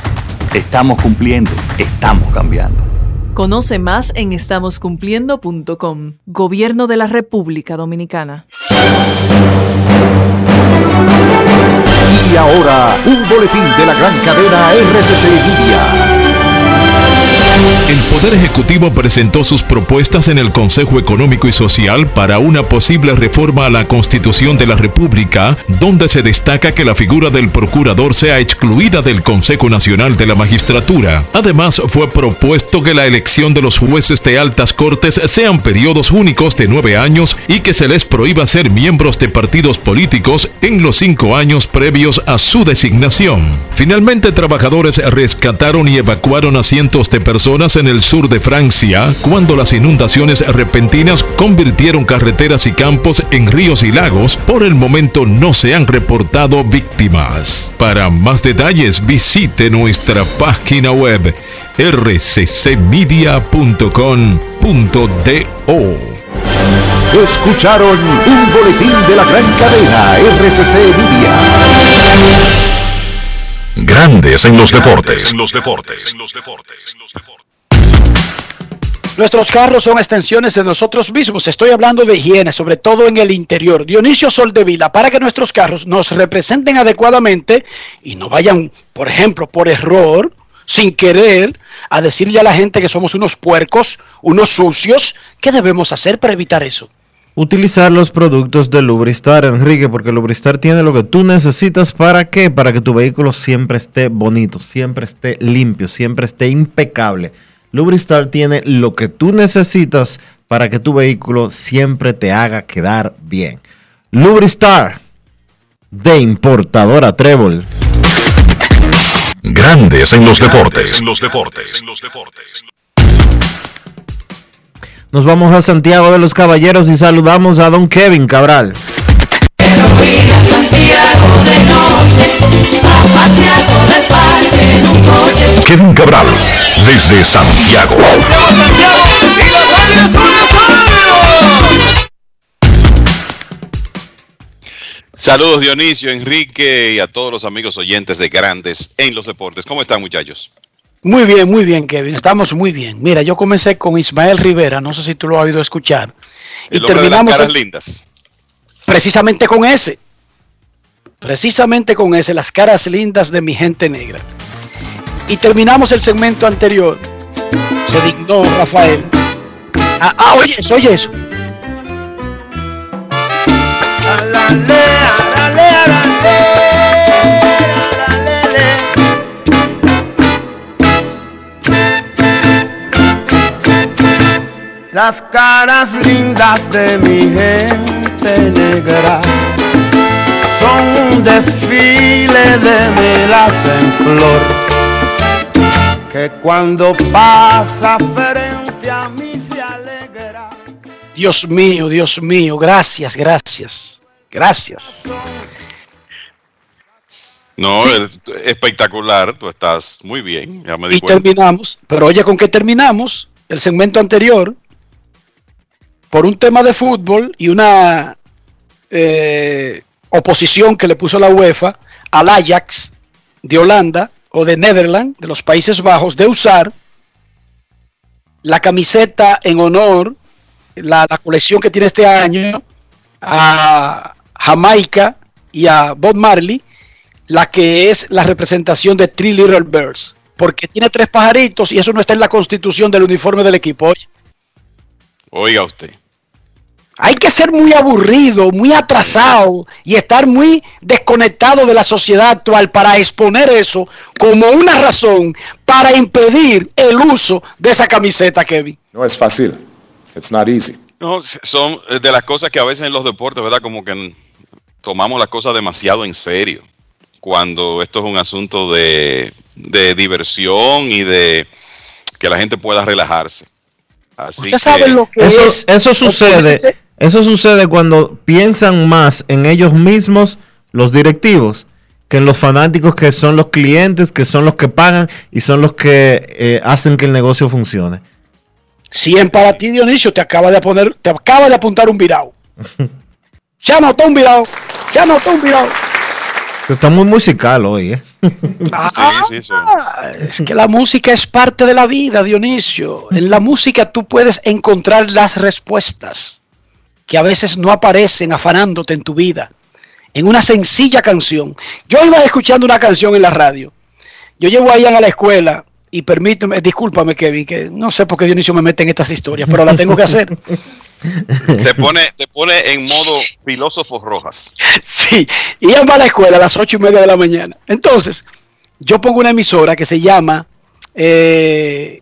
Estamos cumpliendo, estamos cambiando. Conoce más en estamoscumpliendo.com. Gobierno de la República Dominicana. Y ahora, un boletín de la gran cadena RCC Media. El Poder Ejecutivo presentó sus propuestas en el Consejo Económico y Social para una posible reforma a la Constitución de la República, donde se destaca que la figura del procurador sea excluida del Consejo Nacional de la Magistratura. Además, fue propuesto que la elección de los jueces de altas cortes sean periodos únicos de nueve años y que se les prohíba ser miembros de partidos políticos en los cinco años previos a su designación. Finalmente, trabajadores rescataron y evacuaron a cientos de personas en el sur de Francia cuando las inundaciones repentinas convirtieron carreteras y campos en ríos y lagos. Por el momento no se han reportado víctimas. Para más detalles visite nuestra página web rccmedia.com.do. Escucharon un boletín de la gran cadena RCC Media. Grandes en los deportes. En los deportes. Nuestros carros son extensiones de nosotros mismos. Estoy hablando de higiene, sobre todo en el interior. Dionisio Soldevila, para que nuestros carros nos representen adecuadamente y no vayan, por ejemplo, por error, sin querer, a decirle a la gente que somos unos puercos, unos sucios. ¿Qué debemos hacer para evitar eso? Utilizar los productos de Lubristar, Enrique, porque Lubristar tiene lo que tú necesitas para qué? Para que tu vehículo siempre esté bonito, siempre esté limpio, siempre esté impecable. Lubristar tiene lo que tú necesitas para que tu vehículo siempre te haga quedar bien. Lubristar de importadora Trébol. Grandes en los deportes. En los deportes. Nos vamos a Santiago de los Caballeros y saludamos a don Kevin Cabral. Kevin Cabral, desde Santiago. Saludos Dionisio, Enrique y a todos los amigos oyentes de Grandes en los Deportes. ¿Cómo están muchachos? Muy bien, muy bien, Kevin. Estamos muy bien. Mira, yo comencé con Ismael Rivera, no sé si tú lo has oído escuchar. El y de las terminamos caras lindas. precisamente con ese. Precisamente con ese, las caras lindas de mi gente negra. Y terminamos el segmento anterior. Se dignó Rafael. Ah, ah, oye eso, oye eso. Las caras lindas de mi gente negra son un desfile de melas en flor que cuando pasa frente a mí se alegra. Dios mío, Dios mío, gracias, gracias, gracias. No, es- espectacular, tú estás muy bien, ya me di Y cuenta. terminamos, pero oye, ¿con qué terminamos? El segmento anterior, por un tema de fútbol y una eh, oposición que le puso la UEFA al Ajax de Holanda o de Netherlands, de los Países Bajos, de usar la camiseta en honor, la, la colección que tiene este año, a Jamaica y a Bob Marley, la que es la representación de Three Little Birds, porque tiene tres pajaritos y eso no está en la constitución del uniforme del equipo. Oiga usted. Hay que ser muy aburrido, muy atrasado y estar muy desconectado de la sociedad actual para exponer eso como una razón para impedir el uso de esa camiseta, Kevin. No es fácil. It's not easy. No, son eh, de las cosas que a veces en los deportes, ¿verdad? Como que tomamos las cosas demasiado en serio. Cuando esto es un asunto de, de diversión y de que la gente pueda relajarse. Así Usted sabe lo que Eso, es. eso sucede, eso sucede cuando piensan más en ellos mismos los directivos que en los fanáticos que son los clientes, que son los que pagan y son los que eh, hacen que el negocio funcione. 100 para ti, Dionisio, te acaba de poner, te acaba de apuntar un virado. Se anotó un virado, se anotó un virado. Está muy musical hoy, ¿eh? Ah, Es que la música es parte de la vida, Dionisio. En la música tú puedes encontrar las respuestas que a veces no aparecen afanándote en tu vida. En una sencilla canción. Yo iba escuchando una canción en la radio. Yo llevo a Ian a la escuela y permíteme, discúlpame Kevin, que no sé por qué Dionisio me mete en estas historias, pero la tengo que hacer. Te pone, te pone en modo filósofo rojas. Sí, Ian va a la escuela a las ocho y media de la mañana. Entonces, yo pongo una emisora que se llama, eh,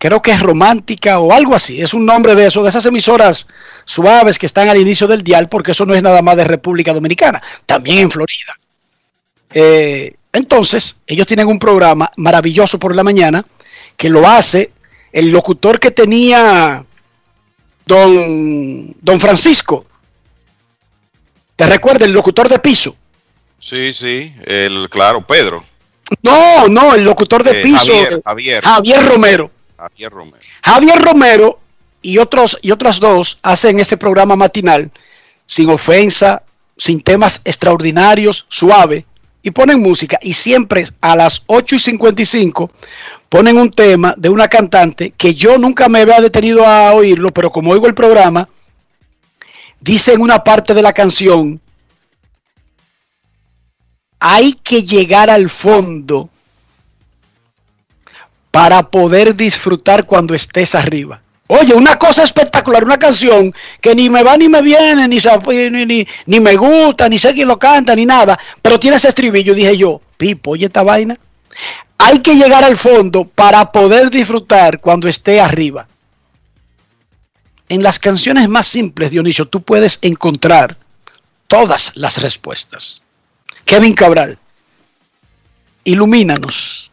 creo que es romántica o algo así. Es un nombre de eso, de esas emisoras suaves que están al inicio del dial, porque eso no es nada más de República Dominicana, también en Florida. Eh, entonces, ellos tienen un programa maravilloso por la mañana que lo hace el locutor que tenía don, don Francisco. ¿Te recuerda el locutor de piso? Sí, sí, el claro, Pedro. No, no, el locutor de Eh, piso. Javier, Javier. Javier Romero. Javier Romero. Y otros y otras dos hacen este programa matinal sin ofensa, sin temas extraordinarios, suave, y ponen música y siempre a las 8 y 55 ponen un tema de una cantante que yo nunca me había detenido a oírlo, pero como oigo el programa, dice en una parte de la canción, hay que llegar al fondo para poder disfrutar cuando estés arriba. Oye, una cosa espectacular, una canción que ni me va ni me viene, ni, ni, ni- ni me gusta, ni sé quién lo canta, ni nada, pero tiene ese estribillo. Dije yo, Pipo, oye esta vaina. Hay que llegar al fondo para poder disfrutar cuando esté arriba. En las canciones más simples, Dionisio, tú puedes encontrar todas las respuestas. Kevin Cabral, ilumínanos.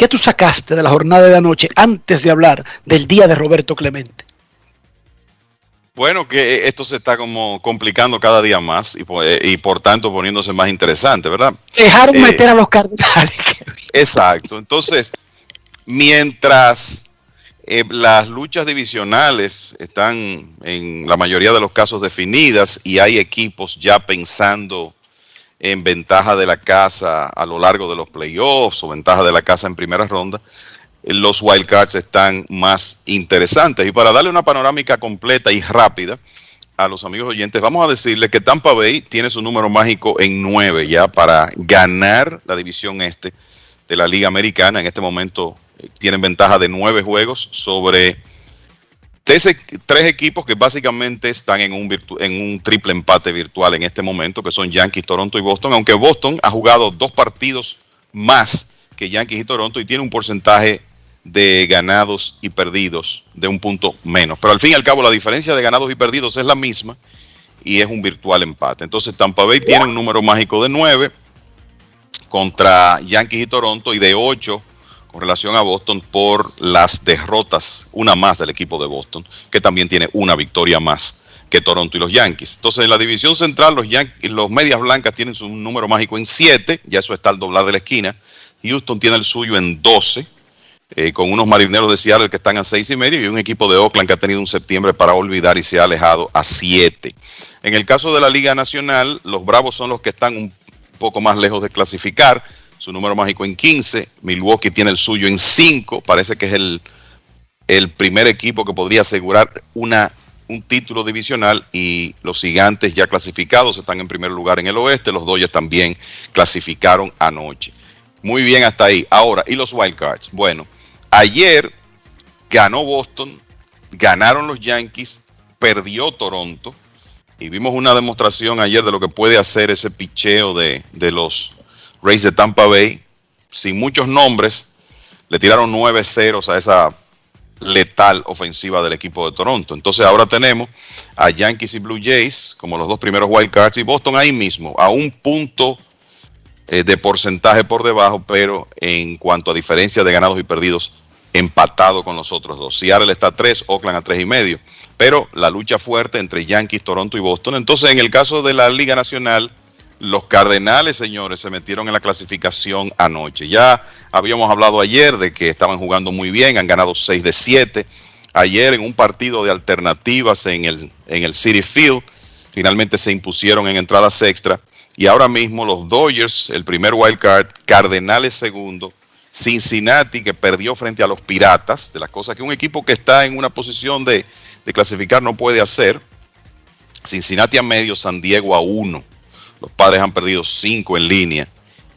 ¿Qué tú sacaste de la jornada de anoche antes de hablar del día de Roberto Clemente? Bueno, que esto se está como complicando cada día más y, y por tanto poniéndose más interesante, ¿verdad? Dejaron Eh, meter a los cardenales. Exacto. Entonces, mientras eh, las luchas divisionales están en la mayoría de los casos definidas y hay equipos ya pensando en ventaja de la casa a lo largo de los playoffs o ventaja de la casa en primera ronda, eh, los wildcards están más interesantes. Y para darle una panorámica completa y rápida a los amigos oyentes, vamos a decirle que Tampa Bay tiene su número mágico en 9 ya para ganar la división este de la Liga Americana. En este momento eh, tienen ventaja de nueve juegos sobre tres, tres equipos que básicamente están en un, en un triple empate virtual en este momento, que son Yankees, Toronto y Boston, aunque Boston ha jugado dos partidos más que Yankees y Toronto y tiene un porcentaje de ganados y perdidos de un punto menos. Pero al fin y al cabo la diferencia de ganados y perdidos es la misma y es un virtual empate. Entonces Tampa Bay tiene un número mágico de 9 contra Yankees y Toronto y de 8 con relación a Boston por las derrotas, una más del equipo de Boston, que también tiene una victoria más que Toronto y los Yankees. Entonces, en la división central, los, Yankees, los Medias Blancas tienen su número mágico en 7, ya eso está al doblar de la esquina. Houston tiene el suyo en 12, eh, con unos marineros de Seattle que están a 6 y medio y un equipo de Oakland que ha tenido un septiembre para olvidar y se ha alejado a 7. En el caso de la Liga Nacional, los Bravos son los que están un poco más lejos de clasificar, su número mágico en 15, Milwaukee tiene el suyo en 5, parece que es el, el primer equipo que podría asegurar una, un título divisional y los gigantes ya clasificados están en primer lugar en el oeste, los Dodgers también clasificaron anoche. Muy bien hasta ahí. Ahora, ¿y los Wildcards? Bueno, ayer ganó Boston, ganaron los Yankees, perdió Toronto y vimos una demostración ayer de lo que puede hacer ese picheo de, de los Rays de Tampa Bay. Sin muchos nombres, le tiraron 9 ceros a esa letal ofensiva del equipo de Toronto. Entonces ahora tenemos a Yankees y Blue Jays como los dos primeros wild cards y Boston ahí mismo, a un punto eh, de porcentaje por debajo, pero en cuanto a diferencia de ganados y perdidos, empatado con los otros dos. Seattle está a 3, Oakland a tres y medio. Pero la lucha fuerte entre Yankees, Toronto y Boston. Entonces, en el caso de la Liga Nacional, los Cardenales, señores, se metieron en la clasificación anoche. Ya habíamos hablado ayer de que estaban jugando muy bien, han ganado 6 de 7. Ayer en un partido de alternativas en el, en el City Field, finalmente se impusieron en entradas extra. Y ahora mismo los Dodgers, el primer wild card, Cardenales segundo, Cincinnati que perdió frente a los Piratas, de las cosas que un equipo que está en una posición de, de clasificar no puede hacer. Cincinnati a medio, San Diego a uno. Los padres han perdido cinco en línea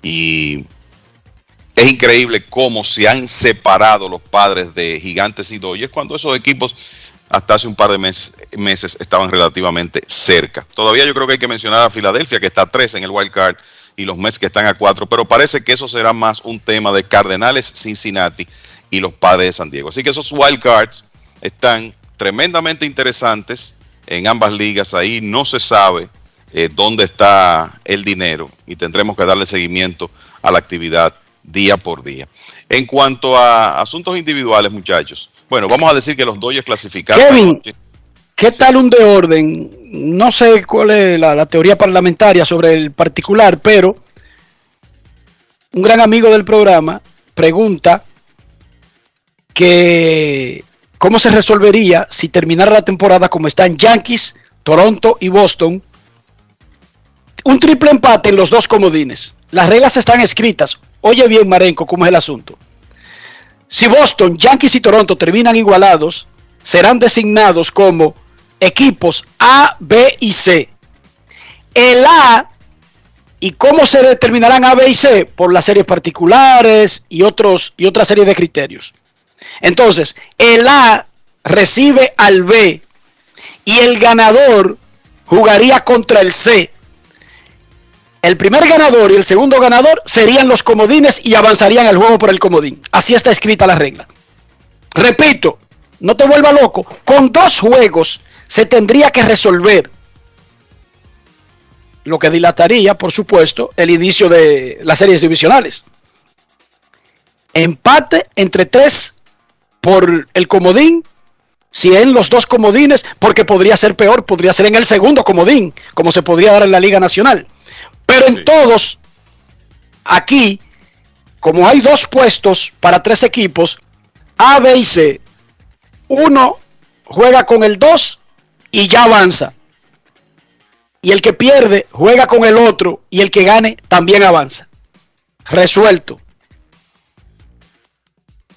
y es increíble cómo se han separado los padres de Gigantes y Dodgers cuando esos equipos hasta hace un par de mes- meses estaban relativamente cerca. Todavía yo creo que hay que mencionar a Filadelfia que está a 3 en el wild card y los Mets que están a 4, pero parece que eso será más un tema de Cardenales, Cincinnati y los padres de San Diego. Así que esos wild cards están tremendamente interesantes en ambas ligas. Ahí no se sabe eh, dónde está el dinero y tendremos que darle seguimiento a la actividad día por día. En cuanto a asuntos individuales, muchachos, bueno, vamos a decir que los Dodgers clasificaron. Kevin. ¿qué tal un de orden? No sé cuál es la, la teoría parlamentaria sobre el particular, pero un gran amigo del programa pregunta que cómo se resolvería si terminara la temporada como están Yankees, Toronto y Boston. Un triple empate en los dos comodines. las reglas están escritas. Oye bien, Marenco, cómo es el asunto. Si Boston, Yankees y Toronto terminan igualados, serán designados como equipos A, B y C. El A y cómo se determinarán A, B y C por las series particulares y otros y otra serie de criterios. Entonces, el A recibe al B y el ganador jugaría contra el C. El primer ganador y el segundo ganador serían los comodines y avanzarían el juego por el comodín. Así está escrita la regla. Repito, no te vuelva loco. Con dos juegos se tendría que resolver. Lo que dilataría, por supuesto, el inicio de las series divisionales. Empate entre tres por el comodín. Si en los dos comodines, porque podría ser peor, podría ser en el segundo comodín, como se podría dar en la Liga Nacional. Pero en todos, aquí, como hay dos puestos para tres equipos, A, B y C, uno juega con el 2 y ya avanza. Y el que pierde juega con el otro y el que gane también avanza. Resuelto.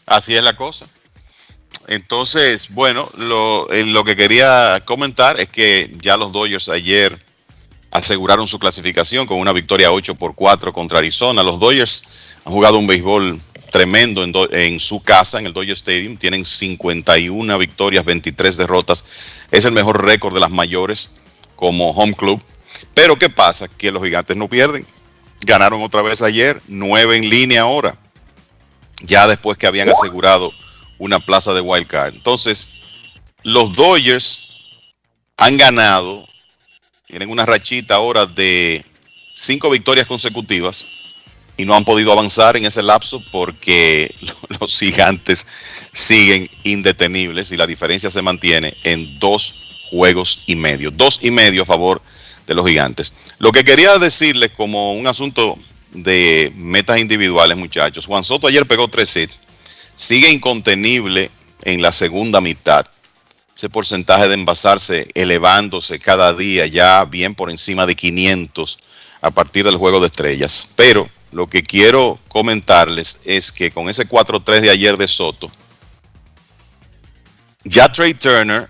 Así es la cosa. Entonces, bueno, lo, eh, lo, que quería comentar es que ya los Dodgers ayer aseguraron su clasificación con una victoria 8 por 4 contra Arizona. Los Dodgers han jugado un béisbol tremendo en, su casa, en el Dodger Stadium. Tienen 51 victorias, 23 derrotas. Es el mejor récord de las mayores como home club. Pero ¿qué pasa? Que los gigantes no pierden. Ganaron otra vez ayer, 9 en línea ahora. Ya después que habían asegurado una plaza de wild card. Entonces, los Dodgers han ganado, tienen una rachita ahora de cinco victorias consecutivas y no han podido avanzar en ese lapso porque los gigantes siguen indetenibles y la diferencia se mantiene en dos juegos y medio. Dos y medio a favor de los gigantes. Lo que quería decirles como un asunto de metas individuales, muchachos. Juan Soto ayer pegó tres hits. Sigue incontenible en la segunda mitad. Ese porcentaje de envasarse elevándose cada día ya bien por encima de 500 a partir del juego de estrellas. Pero lo que quiero comentarles es que con ese 4-3 de ayer de Soto, ya Trey Turner,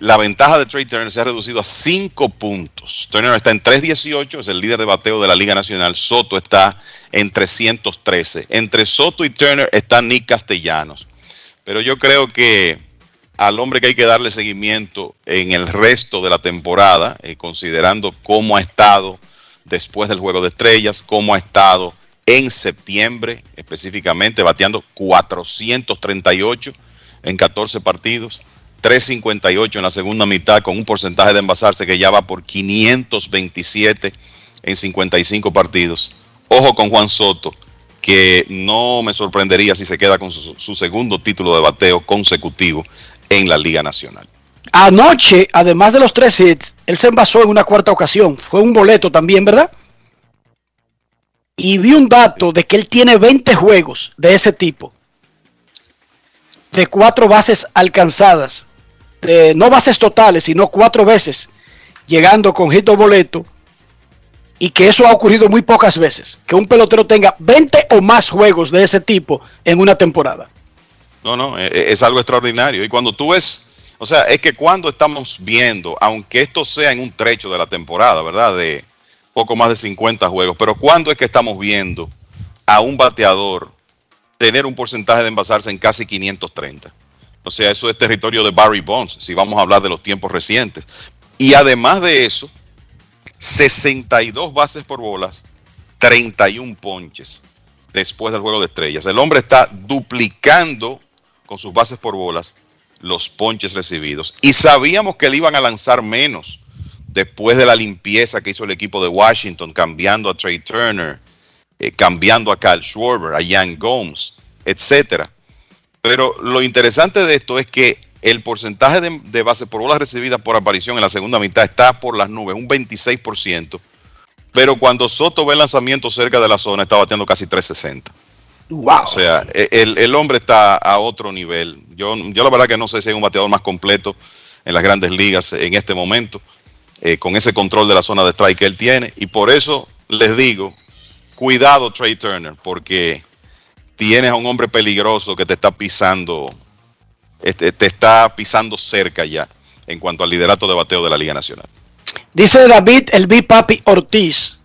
la ventaja de Trey Turner se ha reducido a 5 puntos. Turner está en 3.18, es el líder de bateo de la Liga Nacional. Soto está en 313. Entre Soto y Turner está Nick Castellanos. Pero yo creo que al hombre que hay que darle seguimiento en el resto de la temporada, eh, considerando cómo ha estado después del Juego de Estrellas, cómo ha estado en septiembre específicamente, bateando 438 en 14 partidos, 358 en la segunda mitad con un porcentaje de envasarse que ya va por 527 en 55 partidos. Ojo con Juan Soto, que no me sorprendería si se queda con su, su segundo título de bateo consecutivo en la Liga Nacional. Anoche, además de los tres hits, él se envasó en una cuarta ocasión. Fue un boleto también, ¿verdad? Y vi un dato de que él tiene 20 juegos de ese tipo. De cuatro bases alcanzadas. No bases totales, sino cuatro veces. Llegando con hit o boleto. Y que eso ha ocurrido muy pocas veces. Que un pelotero tenga 20 o más juegos de ese tipo en una temporada. No, no, es algo extraordinario. Y cuando tú ves o sea, es que cuando estamos viendo, aunque esto sea en un trecho de la temporada, ¿verdad? De poco más de 50 juegos, pero cuando es que estamos viendo a un bateador tener un porcentaje de envasarse en casi 530? O sea, eso es territorio de Barry Bonds, si vamos a hablar de los tiempos recientes. Y además de eso, 62 bases por bolas, 31 ponches después del juego de estrellas. El hombre está duplicando con sus bases por bolas los ponches recibidos. Y sabíamos que le iban a lanzar menos después de la limpieza que hizo el equipo de Washington, cambiando a Trey Turner, eh, cambiando a Kyle Schwarber, a Jan Gomes, etcétera. Pero lo interesante de esto es que el porcentaje de, de bases por bolas recibidas por aparición en la segunda mitad está por las nubes, un 26%. Pero cuando Soto ve el lanzamiento cerca de la zona, está bateando casi 360. Wow. O sea, e, el, el, hombre está a otro nivel. Yo, yo la verdad que no sé si hay un bateador más completo en las grandes ligas en este momento, eh, con ese control de la zona de strike que él tiene. Y por eso les digo, cuidado Trey Turner, porque tienes a un hombre peligroso que te está pisando, este, te está pisando cerca ya en cuanto al liderato de bateo de la Liga Nacional. Dice David el B Papi Ortiz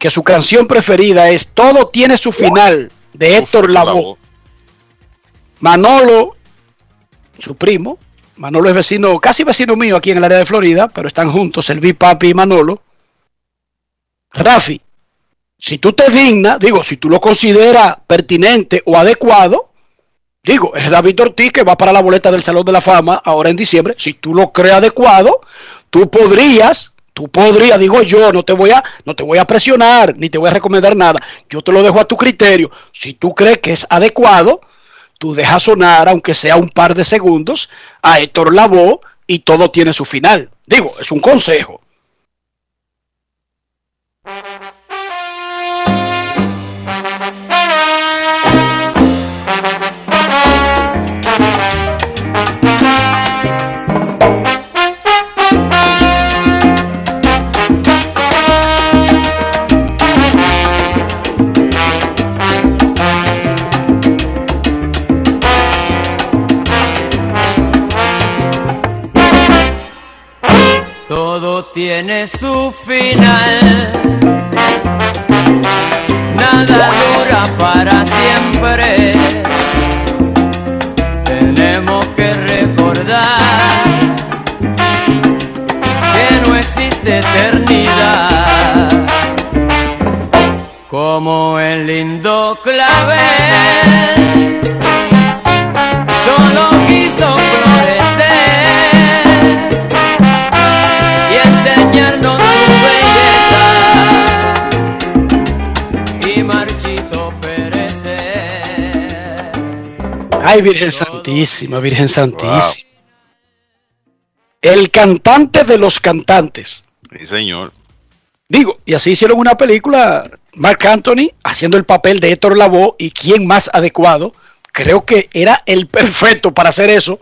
que su canción preferida es Todo tiene su final de Héctor Lavoe. Manolo, su primo, Manolo es vecino, casi vecino mío aquí en el área de Florida, pero están juntos el B Papi y Manolo. Rafi, si tú te dignas, digo, si tú lo consideras pertinente o adecuado, digo, es David Ortiz que va para la boleta del Salón de la Fama ahora en diciembre. Si tú lo crees adecuado, tú podrías, tú podrías, digo yo, no te voy a, no te voy a presionar, ni te voy a recomendar nada. Yo te lo dejo a tu criterio. Si tú crees que es adecuado, tú dejas sonar, aunque sea un par de segundos, a Héctor Lavoe y todo tiene su final. Digo, es un consejo. Tiene su final. Nada dura para siempre. Tenemos que recordar que no existe eternidad. Como el lindo clavel. Ay, Virgen Santísima, Virgen Santísima. El cantante de los cantantes. Sí, señor. Digo, y así hicieron una película, Mark Anthony haciendo el papel de Héctor Lavoe y quién más adecuado. Creo que era el perfecto para hacer eso.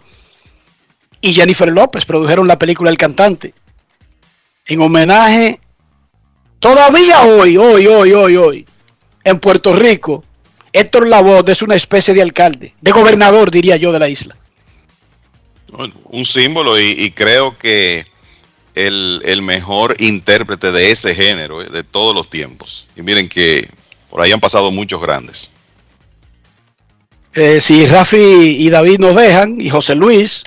Y Jennifer López produjeron la película El cantante. En homenaje, todavía hoy, hoy, hoy, hoy, hoy, en Puerto Rico, Héctor Lavoe es una especie de alcalde, de gobernador, diría yo, de la isla. Bueno, un símbolo y, y creo que el, el mejor intérprete de ese género, eh, de todos los tiempos. Y miren que por ahí han pasado muchos grandes. Eh, si Rafi y David nos dejan, y José Luis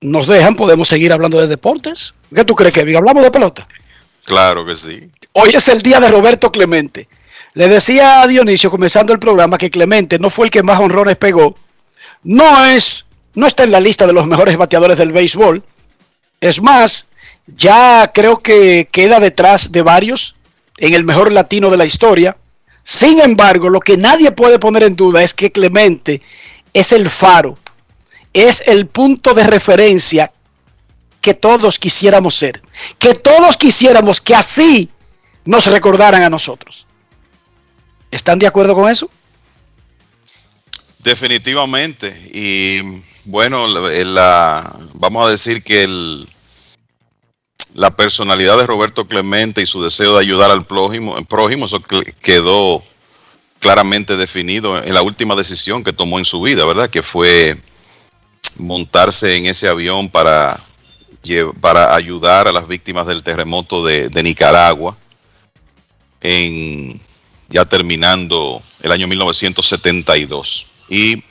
nos dejan, podemos seguir hablando de deportes. ¿Qué tú crees, Kevin? ¿Hablamos de pelota? Claro que sí. Hoy es el día de Roberto Clemente. Le decía a Dionisio, comenzando el programa, que Clemente no fue el que más honrones pegó. No es, no está en la lista de los mejores bateadores del béisbol. Es más, ya creo que queda detrás de varios en el mejor latino de la historia. Sin embargo, lo que nadie puede poner en duda es que Clemente es el faro, es el punto de referencia que todos quisiéramos ser, que todos quisiéramos que así nos recordaran a nosotros. ¿Están de acuerdo con eso? Definitivamente. Y bueno, la- vamos a decir que la personalidad de Roberto Clemente y su deseo de ayudar al prójimo, el prójimo eso quedó claramente definido en la última decisión que tomó en su vida, ¿verdad? Que fue montarse en ese avión para ayudar a las víctimas del terremoto de, de Nicaragua en ya terminando el año 1972. Y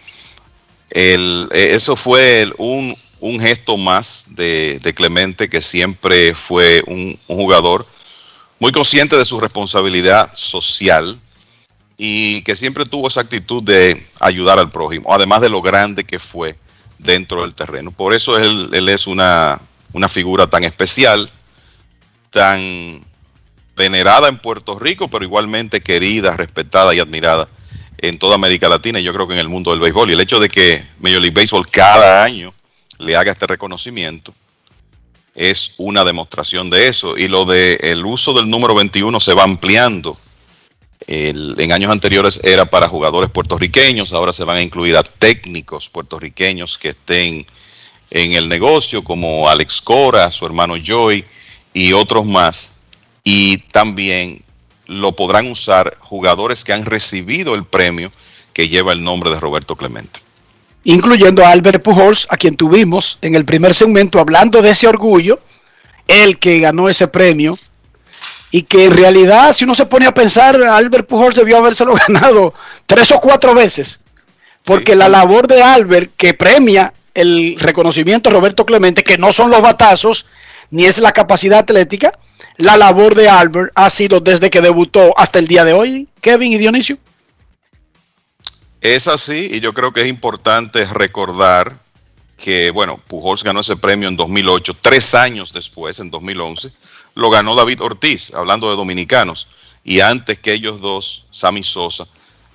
el, eh, eso fue un, un gesto más de, de Clemente, que siempre fue un, un jugador muy consciente de su responsabilidad social y que siempre tuvo esa actitud de ayudar al prójimo, además de lo grande que fue dentro del terreno. Por eso él, él es una, una figura tan especial, tan venerada en Puerto Rico, pero igualmente querida, respetada y admirada en toda América Latina y yo creo que en el mundo del béisbol. Y el hecho de que Major League Baseball cada año le haga este reconocimiento es una demostración de eso. Y lo de el uso del número 21 se va ampliando. En años anteriores era para jugadores puertorriqueños, ahora se van a incluir a técnicos puertorriqueños que estén en el negocio, como Alex Cora, su hermano Joy y otros más y también lo podrán usar jugadores que han recibido el premio que lleva el nombre de Roberto Clemente. incluyendo a Albert Pujols, a quien tuvimos en el primer segmento hablando de ese orgullo, el que ganó ese premio, y que en realidad, si uno se pone a pensar, Albert Pujols debió habérselo ganado tres o cuatro veces, porque la labor de Albert, que premia el reconocimiento a Roberto Clemente, que no son los batazos, ni es la capacidad atlética, la labor de Albert ha sido desde que debutó hasta el día de hoy, Kevin y Dionisio. Es así y yo creo que es importante recordar que, bueno, Pujols ganó ese premio en 2008, tres años después, en 2011, lo ganó David Ortiz, hablando de dominicanos, y antes que ellos dos, Sammy Sosa,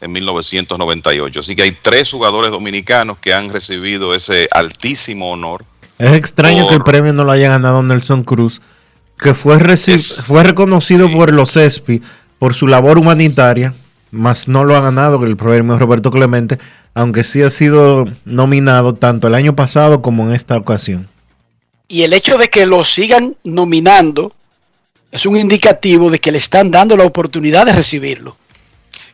en 1998. Así que hay tres jugadores dominicanos que han recibido ese altísimo honor. Es extraño que el premio no lo haya ganado Nelson Cruz, que fue, fue reconocido por los ESPI por su labor humanitaria, más no lo ha ganado el premio Roberto Clemente, aunque sí ha sido nominado tanto el año pasado como en esta ocasión. Y el hecho de que lo sigan nominando es un indicativo de que le están dando la oportunidad de recibirlo.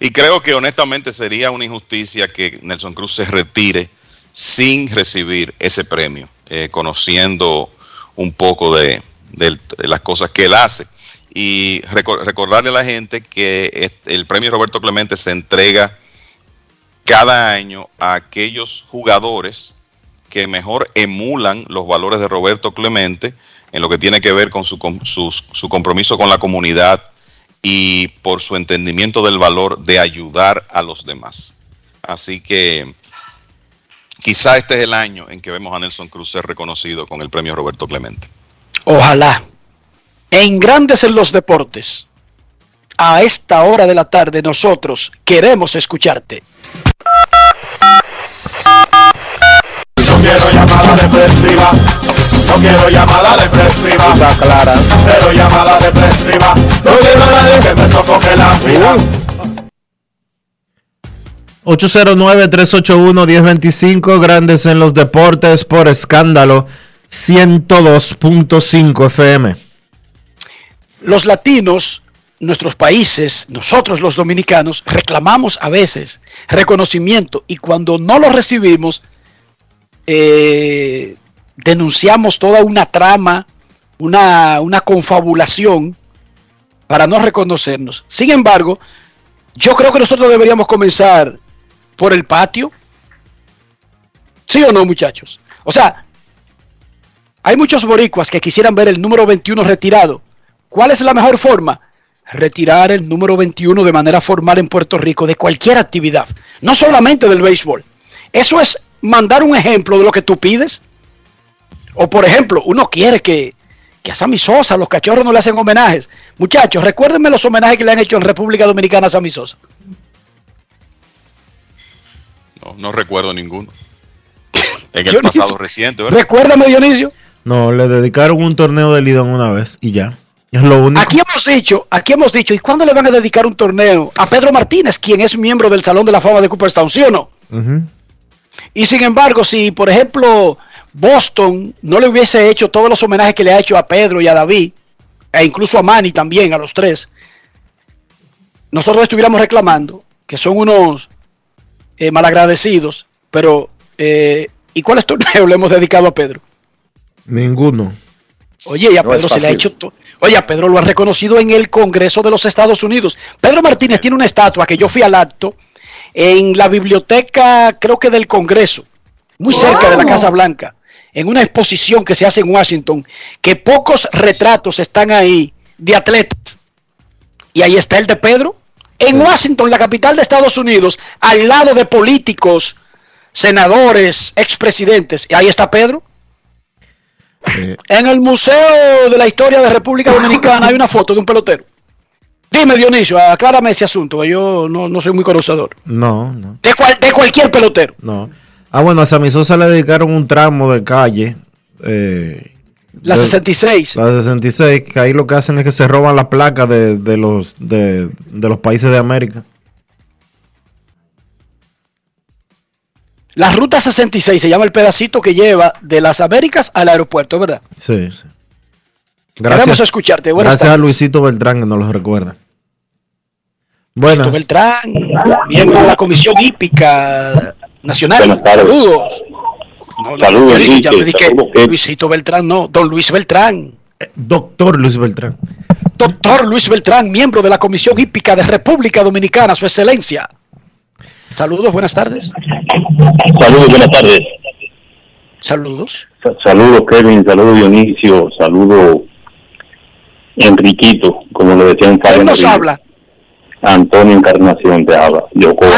Y creo que honestamente sería una injusticia que Nelson Cruz se retire sin recibir ese premio, eh, conociendo un poco de, de las cosas que él hace. Y reco- recordarle a la gente que el premio Roberto Clemente se entrega cada año a aquellos jugadores que mejor emulan los valores de Roberto Clemente en lo que tiene que ver con su, sus- su compromiso con la comunidad y por su entendimiento del valor de ayudar a los demás. Así que quizá este es el año en que vemos a Nelson Cruz ser reconocido con el premio Roberto Clemente. Ojalá. En Grandes en los Deportes, a esta hora de la tarde nosotros queremos escucharte. No quiero llamada depresiva. No quiero llamada depresiva. clara. Cero llamada depresiva. No quiero a nadie que me sofoque la vida. 809-381-1025, grandes en los deportes por escándalo 102.5 FM. Los latinos, nuestros países, nosotros los dominicanos, reclamamos a veces reconocimiento y cuando no lo recibimos, eh, denunciamos toda una trama, una, una confabulación para no reconocernos. Sin embargo, yo creo que nosotros deberíamos comenzar por el patio. ¿Sí o no, muchachos? O sea, hay muchos boricuas que quisieran ver el número 21 retirado. ¿Cuál es la mejor forma? Retirar el número 21 de manera formal en Puerto Rico de cualquier actividad, no solamente del béisbol. Eso es mandar un ejemplo de lo que tú pides. O por ejemplo, uno quiere que, que a Sammy Sosa, los cachorros no le hacen homenajes. Muchachos, recuérdenme los homenajes que le han hecho en República Dominicana a Sammy Sosa. No, no recuerdo ninguno. En el Dionisio. pasado reciente, ¿verdad? Recuérdame, Dionisio. No, le dedicaron un torneo de Lidón una vez y ya. Es lo único. Aquí hemos dicho, aquí hemos dicho, ¿y cuándo le van a dedicar un torneo a Pedro Martínez, quien es miembro del Salón de la Fama de Cooperstown, sí o no? Y sin embargo, si por ejemplo Boston no le hubiese hecho todos los homenajes que le ha hecho a Pedro y a David, e incluso a Manny también, a los tres, nosotros estuviéramos reclamando que son unos eh, malagradecidos, pero eh, ¿y cuáles torneos le hemos dedicado a Pedro? Ninguno. Oye, y a No Pedro se le ha hecho. Oye, a Pedro lo ha reconocido en el Congreso de los Estados Unidos. Pedro Martínez tiene una estatua que yo fui al acto en la biblioteca, creo que del Congreso, muy cerca de la Casa Blanca, en una exposición que se hace en Washington, que pocos retratos están ahí de atletas. Y ahí está el de Pedro, en Washington, la capital de Estados Unidos, al lado de políticos, senadores, expresidentes. Y ahí está Pedro. En el Museo de la Historia de República Dominicana hay una foto de un pelotero. Dime, Dionisio, aclárame ese asunto, que yo no, no soy muy conocedor. No, no, De, cual- de cualquier pelotero. no. Ah, bueno, a Sammy Sosa le dedicaron un tramo de calle. eh, La de- 66. La 66, que ahí lo que hacen es que se roban las placas de, de los, de, de los países de América. La ruta 66 se llama el pedacito que lleva de las Américas al aeropuerto, ¿verdad? Sí, sí. Queremos escucharte. Buenas gracias a. Luisito Beltrán que nos lo recuerda. Buenas. Luisito Beltrán, miembro de la Comisión Hípica Nacional. Saludos. No, Saludos, ya dije. Luisito Beltrán, no, don Luis Beltrán. Doctor Luis Beltrán. Doctor Luis Beltrán, miembro de la Comisión Hípica de República Dominicana, su excelencia. Saludos, buenas tardes. Saludos, buenas tardes. Saludos. Sa- Saludos, Kevin. Saludos, Dionisio. Saludos, Enriquito, como le decían ¿Quién nos habla? Antonio Encarnación te habla.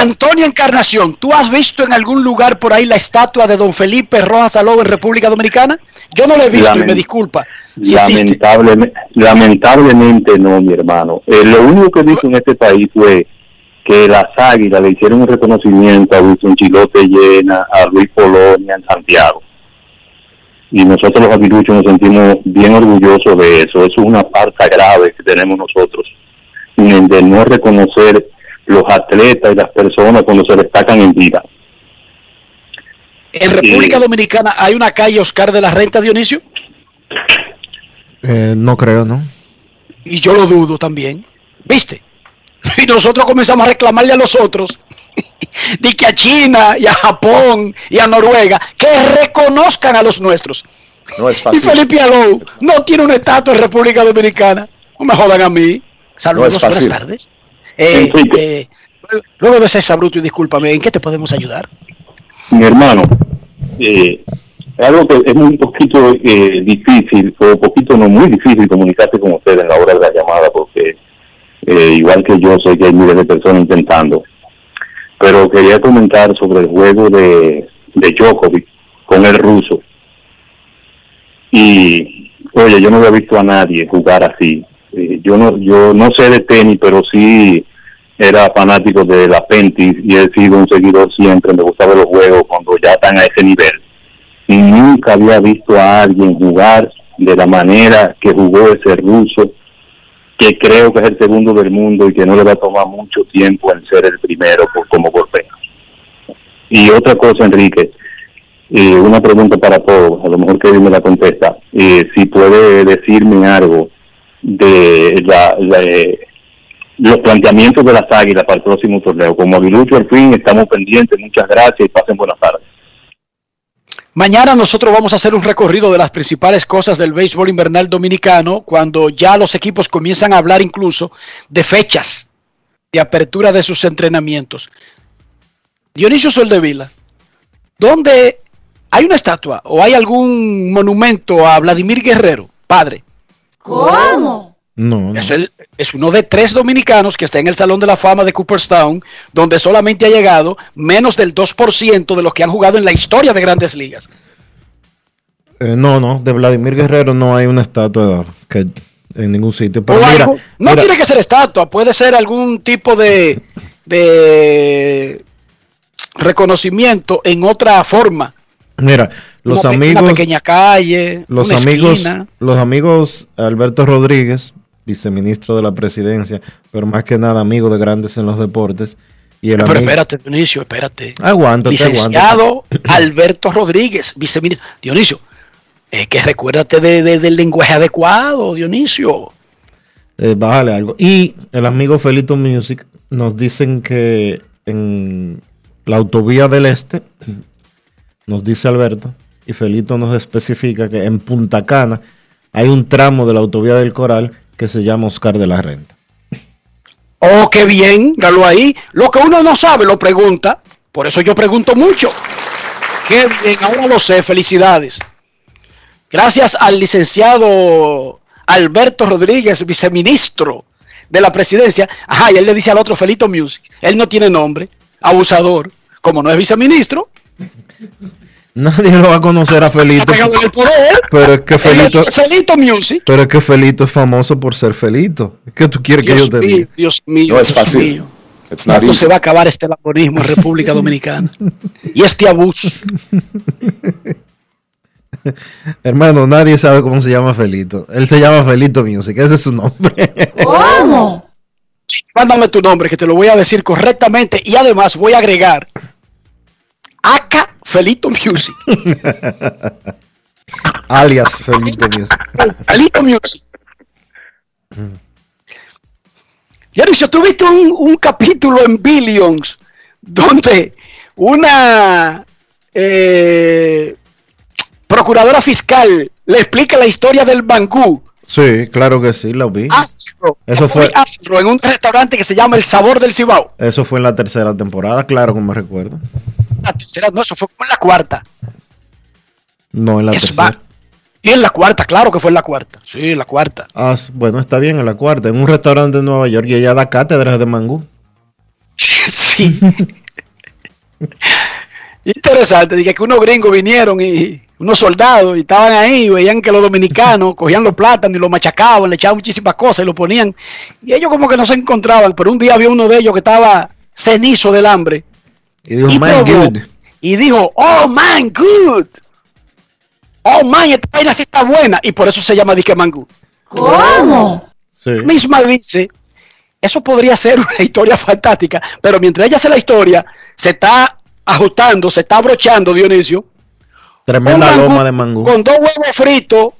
Antonio Encarnación, ¿tú has visto en algún lugar por ahí la estatua de don Felipe Rojas Aló en República Dominicana? Yo no la he visto y me disculpa. Si existe. Lamentable- lamentablemente no, mi hermano. Eh, lo único que dijo en este país fue que las águilas le hicieron un reconocimiento a Wilson Chilote Llena, a Luis Polonia en Santiago. Y nosotros los aguiluchos nos sentimos bien orgullosos de eso. Eso es una falta grave que tenemos nosotros, de de no reconocer los atletas y las personas cuando se destacan en vida. En República Dominicana hay una calle Oscar de la Renta, Dionisio, Eh, no creo, ¿no? y yo lo dudo también. ¿Viste? Y nosotros comenzamos a reclamarle a los otros, de que a China y a Japón y a Noruega, que reconozcan a los nuestros. No es Y fácil. Felipe Alou no tiene una estatua en República Dominicana. No me jodan a mí. Saludos, No buenas tardes. Eh, eh, luego de César Bruto, y discúlpame, ¿en qué te podemos ayudar? Mi hermano, eh, algo que es muy poquito eh, difícil, o poquito no muy difícil comunicarse con ustedes en la hora de la llamada, porque eh, igual que yo sé que hay miles de personas intentando. Pero quería comentar sobre el juego de, de Djokovic con el ruso. Y, oye, yo no había visto a nadie jugar así. Eh, yo no yo no sé de tenis, pero sí era fanático de la Pentis y he sido un seguidor siempre, me gustaba los juegos cuando ya están a ese nivel. Y nunca había visto a alguien jugar de la manera que jugó ese ruso, que creo que es el segundo del mundo y que no le va a tomar mucho tiempo en ser el primero por como golpea. Y otra cosa, Enrique, eh, una pregunta para todos, a lo mejor que me la contesta, eh, si puede decirme algo de la, eh, los planteamientos de las águilas para el próximo torneo. Como aguilucho al fin, estamos pendientes, muchas gracias y pasen buenas tardes. Mañana nosotros vamos a hacer un recorrido de las principales cosas del béisbol invernal dominicano, cuando ya los equipos comienzan a hablar incluso de fechas de apertura de sus entrenamientos. Dionisio Soldevila, ¿dónde hay una estatua o hay algún monumento a Vladimir Guerrero, padre? ¿Cómo? No, no. Es, el- es uno de tres dominicanos que está en el Salón de la Fama de Cooperstown, donde solamente ha llegado menos del 2% de los que han jugado en la historia de grandes ligas. Eh, no, no, de Vladimir Guerrero no hay una estatua que en ningún sitio. Pero O mira, algo- no mira, tiene que ser estatua, puede ser algún tipo de, de reconocimiento en otra forma. mira, los pe- amigos, una pequeña calle, los una amigos, esquina. los amigos Alberto Rodríguez, viceministro de la presidencia, pero más que nada amigo de grandes en los deportes, y el Pero amigo, espérate, Dionisio, espérate. aguántate, Licenciado Alberto Rodríguez, viceministro. Dionisio, es que recuérdate de- de- del lenguaje adecuado, Dionisio. Eh, bájale algo. Y el amigo Felito Music nos dicen que en la autovía del Este, nos dice Alberto, y Felito nos especifica que en Punta Cana hay un tramo de la autovía del Coral que se llama Oscar de la Renta. Oh, qué bien, galo ahí. Lo que uno no sabe lo pregunta. Por eso yo pregunto mucho. Qué bien, ahora lo sé. Felicidades. Gracias al licenciado Alberto Rodríguez, viceministro de la presidencia. Ajá, y él le dice al otro Felito Music. Él no tiene nombre. Abusador. Como no es viceministro, Nadie lo va a conocer a Felito. está pegado en el poder. Pero es que Felito, es Felito Music. pero es que Felito es famoso por ser Felito. ¿Qué tú quieres que yo te mío, diga? Dios mío. No es Dios fácil. mío. It's not ¿Cuándo easy. se va a acabar este laborismo en República Dominicana? Y este abuso. Hermano, nadie sabe cómo se llama Felito. Él se llama Felito Music, ese es su nombre. ¿Cómo? Mándame tu nombre que te lo voy a decir correctamente y además voy a agregar Aka Felito Music. Alias Felito Music. Felito Music. Dionisio, tú viste un, un capítulo en Billions donde una eh, procuradora fiscal le explica la historia del Bangú. Sí, claro que sí, lo vi. Ácido, Eso fue, ácido, en un restaurante que se llama El Sabor del Cibao. eso fue en la tercera temporada, claro que me recuerdo. La tercera, no, eso fue como en la cuarta. No en la tercera. va- Y en la cuarta, claro que fue en la cuarta. Sí, en la cuarta. Ah, bueno, está bien, en la cuarta, en un restaurante en Nueva York y ella da cátedras de mangú. Sí. Interesante, dije que unos gringos vinieron y unos soldados y estaban ahí, y veían que los dominicanos cogían los plátanos y los machacaban, le echaban muchísimas cosas y lo ponían. Y ellos como que no se encontraban, pero un día había uno de ellos que estaba cenizo del hambre Y dijo, Y man, probó. good. y dijo, oh man, good. Oh man, esta vaina sí está buena. Y por eso se llama Disque Mangú. ¿Cómo? Sí. Misma dice, eso podría ser una historia fantástica, pero mientras ella hace la historia, se está ajustando, se está abrochando, Dionisio, Tremenda mangú loma de mangú. con dos huevos fritos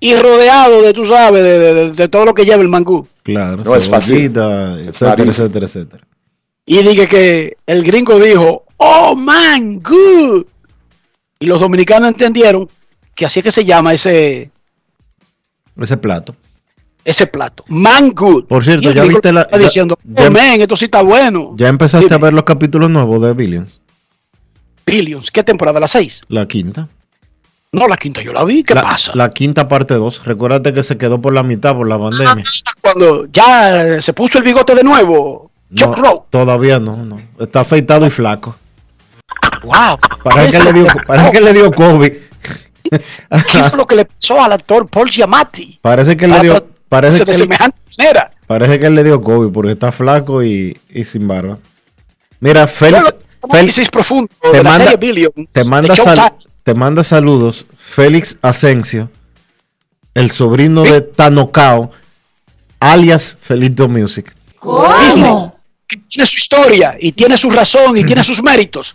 y rodeado de, tú sabes, de, de- todo lo que lleva el mangú. Claro, No es not etcétera, etcétera, etcétera. Y dije que el gringo dijo, oh man, good. Y los dominicanos entendieron que así es que se llama ese, Ese plato. ese plato, man good. Por cierto, ya viste la- está ya- diciendo, ya- oh man, esto sí está bueno. ¿Ya empezaste Dime. a ver los capítulos nuevos de Billions? Billions, ¿qué temporada? ¿La 6? La quinta. No, la quinta yo la vi, ¿qué la, pasa? La quinta parte 2. Recuérdate que se quedó por la mitad por la pandemia. Cuando ya se puso el bigote de nuevo, No, todavía no, no. Está afeitado y flaco. wow. Parece que le dio, parece que le dio COVID. ¿Qué fue lo que le pasó al actor Paul Giamatti? Parece que le Para dio, parece que, semejante manera. parece que él le dio COVID porque está flaco y, y sin barba. Mira, Félix, Félix profundo te manda, te manda, sal- te manda saludos Félix Asensio, el sobrino de Tanocao, alias Felito Music. ¿Cómo? Tiene su historia y tiene su razón y tiene sus méritos.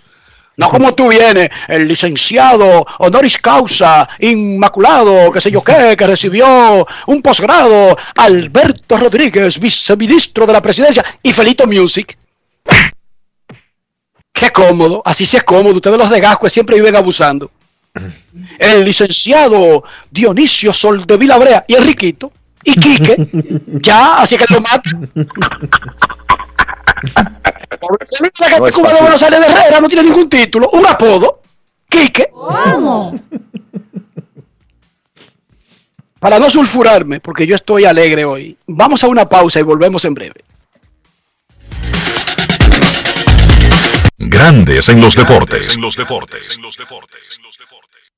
No como tú vienes, el licenciado honoris causa, inmaculado, qué sé yo qué, que recibió un posgrado, Alberto Rodríguez, viceministro de la presidencia, y Felito Music. Qué cómodo, así sí es cómodo, ustedes los de Gascue siempre viven abusando. El licenciado Dionisio Soldevila Brea y Enriquito y Quique, ya, así que lo mata. La No es Cuba de. Buenos Aires de Herrera no tiene ningún título, un apodo, Quique. Para no sulfurarme, porque yo estoy alegre hoy, vamos a una pausa y volvemos en breve. Grandes en los deportes.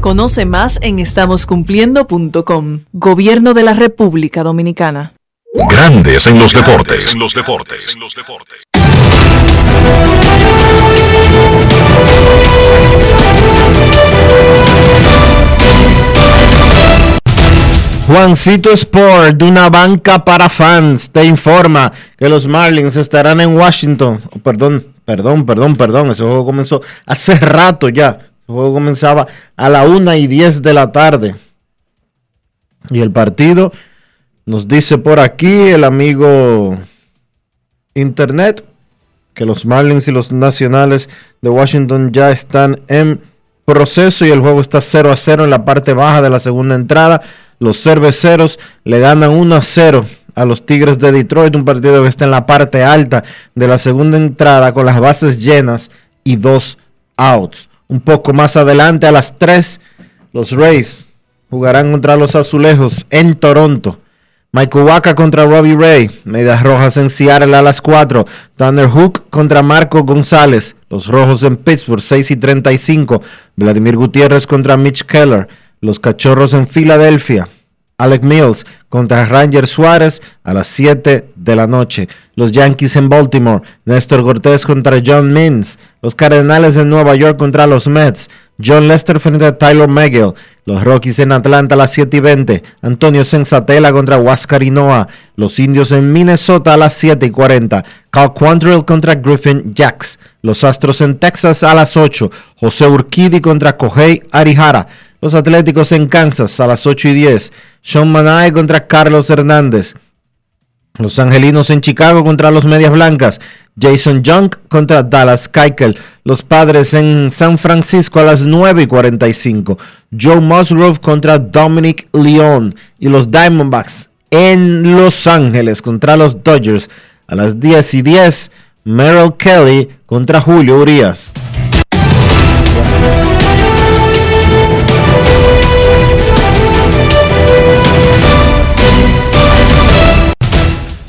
Conoce más en estamoscumpliendo.com. Gobierno de la República Dominicana. Grandes en los deportes. En los deportes. Juancito Sport, de una banca para fans, te informa que los Marlins estarán en Washington. Oh, perdón, perdón, perdón, perdón. Ese juego comenzó hace rato ya. El juego comenzaba a la 1 y 10 de la tarde. Y el partido nos dice por aquí el amigo Internet que los Marlins y los Nacionales de Washington ya están en proceso y el juego está 0 a 0 en la parte baja de la segunda entrada. Los cerveceros le ganan 1 a 0 a los Tigres de Detroit, un partido que está en la parte alta de la segunda entrada con las bases llenas y dos outs. Un poco más adelante a las 3, los Rays jugarán contra los Azulejos en Toronto. Michael Waka contra Robbie Ray. Medias Rojas en Seattle a las 4. Thunder Hook contra Marco González. Los Rojos en Pittsburgh 6 y 35. Vladimir Gutiérrez contra Mitch Keller. Los Cachorros en Filadelfia. Alec Mills contra Ranger Suárez a las 7 de la noche. Los Yankees en Baltimore. Néstor Cortés contra John Means. Los Cardenales en Nueva York contra los Mets. John Lester frente a Tyler Megill. Los Rockies en Atlanta a las 7 y 20. Antonio Sensatela contra Huáscar Hinoa. Los Indios en Minnesota a las 7 y 40. Cal Quantrill contra Griffin Jacks. Los Astros en Texas a las 8. José Urquidi contra Kohei Arihara. Los Atléticos en Kansas a las 8 y 10. Sean Manae contra Carlos Hernández. Los Angelinos en Chicago contra los Medias Blancas. Jason Young contra Dallas Keuchel. Los Padres en San Francisco a las 9 y 45. Joe Musgrove contra Dominic León. Y los Diamondbacks en Los Ángeles contra los Dodgers a las 10 y 10. Merrill Kelly contra Julio Urias.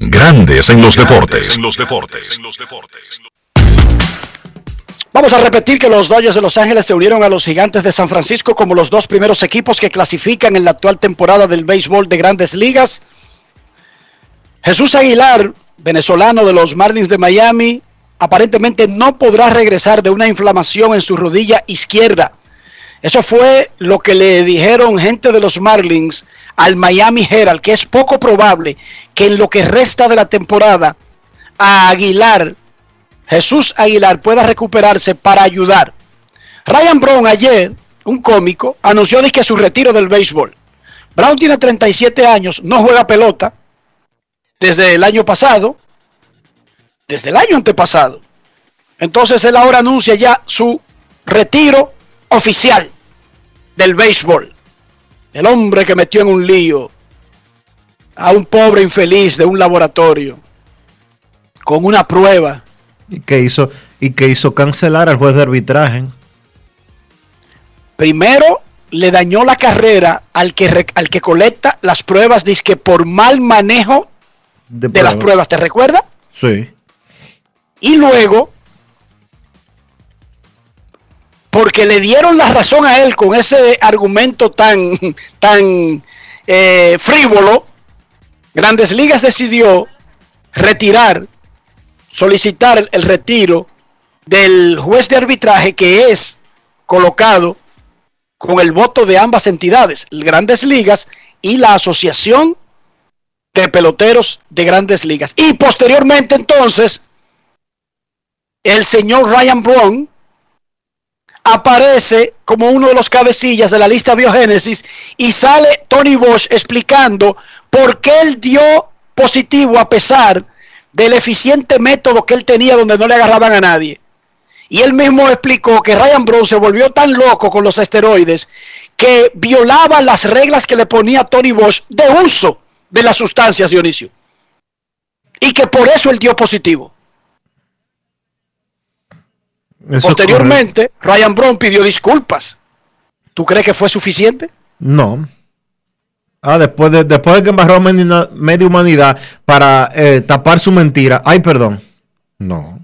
Grandes en los deportes. En los deportes. Vamos a repetir que los Dodgers de Los Ángeles se unieron a los Gigantes de San Francisco como los dos primeros equipos que clasifican en la actual temporada del béisbol de grandes ligas. Jesús Aguilar, venezolano de los Marlins de Miami, aparentemente no podrá regresar de una inflamación en su rodilla izquierda. Eso fue lo que le dijeron gente de los Marlins al Miami Herald, que es poco probable que en lo que resta de la temporada a Aguilar, Jesús Aguilar, pueda recuperarse para ayudar. Ryan Brown ayer, un cómico, anunció que su retiro del béisbol. Brown tiene 37 años, no juega pelota desde el año pasado, desde el año antepasado. Entonces él ahora anuncia ya su retiro oficial del béisbol. El hombre que metió en un lío a un pobre infeliz de un laboratorio con una prueba. Y que hizo, y que hizo cancelar al juez de arbitraje. Primero le dañó la carrera al que, al que colecta las pruebas, dice que por mal manejo de, de las pruebas, ¿te recuerda? Sí. Y luego porque le dieron la razón a él con ese argumento tan, tan eh, frívolo, Grandes Ligas decidió retirar solicitar el, retiro del juez de arbitraje que es colocado con el voto de ambas entidades, Grandes Ligas y la Asociación de Peloteros de Grandes Ligas. Y posteriormente entonces, el señor Ryan Brown aparece como uno de los cabecillas de la lista biogénesis y sale Tony Bosch explicando por qué él dio positivo a pesar del eficiente método que él tenía donde no le agarraban a nadie. Y él mismo explicó que Ryan Brown se volvió tan loco con los esteroides que violaba las reglas que le ponía Tony Bosch de uso de las sustancias, Dionisio. Y que por eso él dio positivo. Eso Posteriormente, Ryan Brown pidió disculpas. ¿Tú crees que fue suficiente? No. Ah, después de, después de que embarró a media, media humanidad para eh, tapar su mentira. Ay, perdón. No.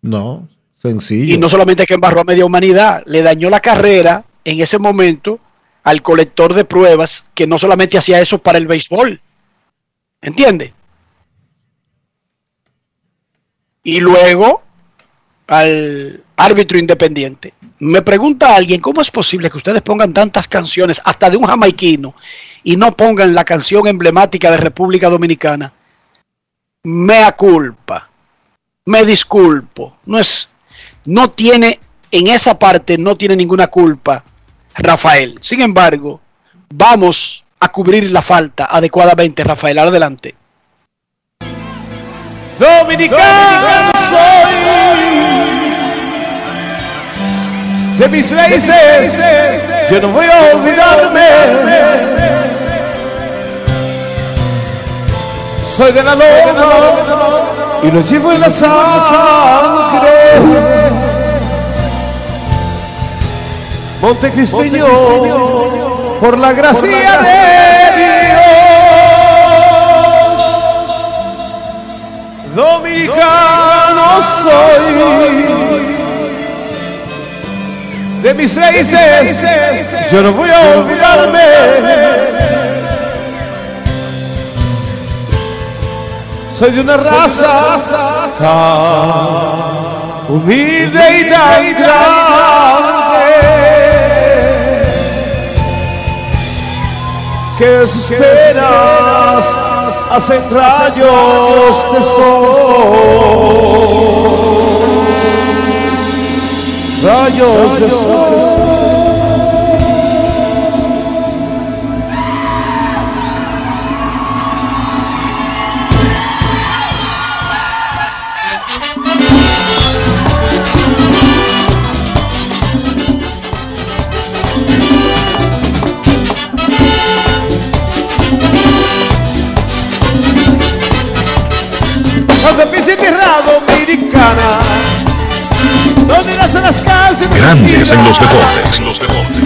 No. Sencillo. Y no solamente que embarró a media humanidad, le dañó la carrera en ese momento al colector de pruebas que no solamente hacía eso para el béisbol. ¿Entiende? Y luego al árbitro independiente. Me pregunta alguien, ¿cómo es posible que ustedes pongan tantas canciones, hasta de un jamaiquino, y no pongan la canción emblemática de República Dominicana? Mea culpa. Me disculpo. No es, no tiene, en esa parte no tiene ninguna culpa Rafael. Sin embargo, vamos a cubrir la falta adecuadamente, Rafael. Adelante. Dominicano soy de mis raíces, yo no voy a olvidarme. Soy de la loma y lo llevo en la sangre. Montecristeño, por la gracia de dominicano soy. De mis raíces, yo no voy a olvidarme. Soy de una raza humilde y tan grande que sus penas hacen rayos de sol. Rayos de sol. Dominicana, Grandes en los deportes.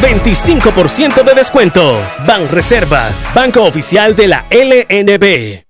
25% de descuento. Banreservas, banco oficial de la LNB.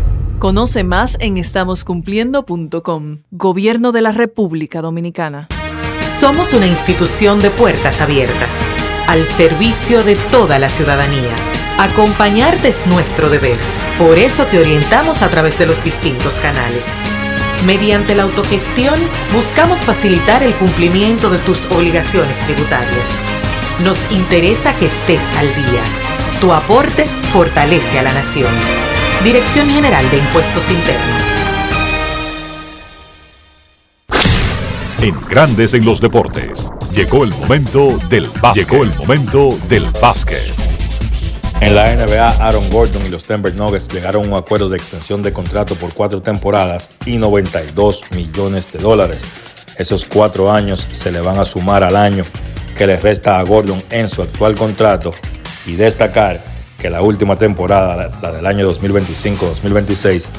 Conoce más en estamoscumpliendo.com. Gobierno de la República Dominicana. Somos una institución de puertas abiertas, al servicio de toda la ciudadanía. Acompañarte es nuestro deber. Por eso te orientamos a través de los distintos canales. Mediante la autogestión, buscamos facilitar el cumplimiento de tus obligaciones tributarias. Nos interesa que estés al día. Tu aporte fortalece a la nación. Dirección General de Impuestos Internos. En Grandes en los Deportes. Llegó el momento del básquet. Llegó el momento del básquet. En la NBA, Aaron Gordon y los Denver Nuggets llegaron a un acuerdo de extensión de contrato por cuatro temporadas y 92 millones de dólares. Esos cuatro años se le van a sumar al año que le resta a Gordon en su actual contrato y destacar que la última temporada, la del año 2025-2026,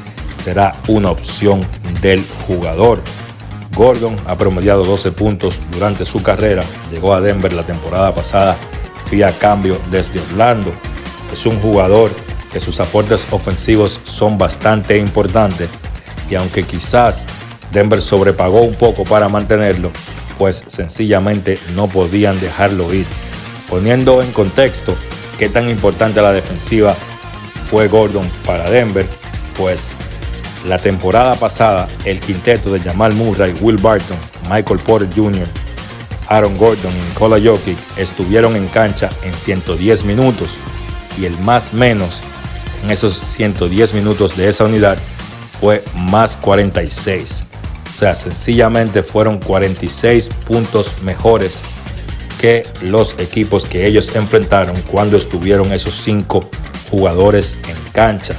será una opción del jugador. Gordon ha promediado 12 puntos durante su carrera, llegó a Denver la temporada pasada vía cambio desde Orlando. Es un jugador que sus aportes ofensivos son bastante importantes y aunque quizás Denver sobrepagó un poco para mantenerlo, pues sencillamente no podían dejarlo ir. Poniendo en contexto qué tan importante la defensiva fue Gordon para Denver, pues la temporada pasada el quinteto de Jamal Murray, Will Barton, Michael Porter Jr., Aaron Gordon y Nikola Jokic estuvieron en cancha en 110 minutos y el más menos en esos 110 minutos de esa unidad fue más 46. O sea, sencillamente fueron 46 puntos mejores que los equipos que ellos enfrentaron cuando estuvieron esos cinco jugadores en cancha.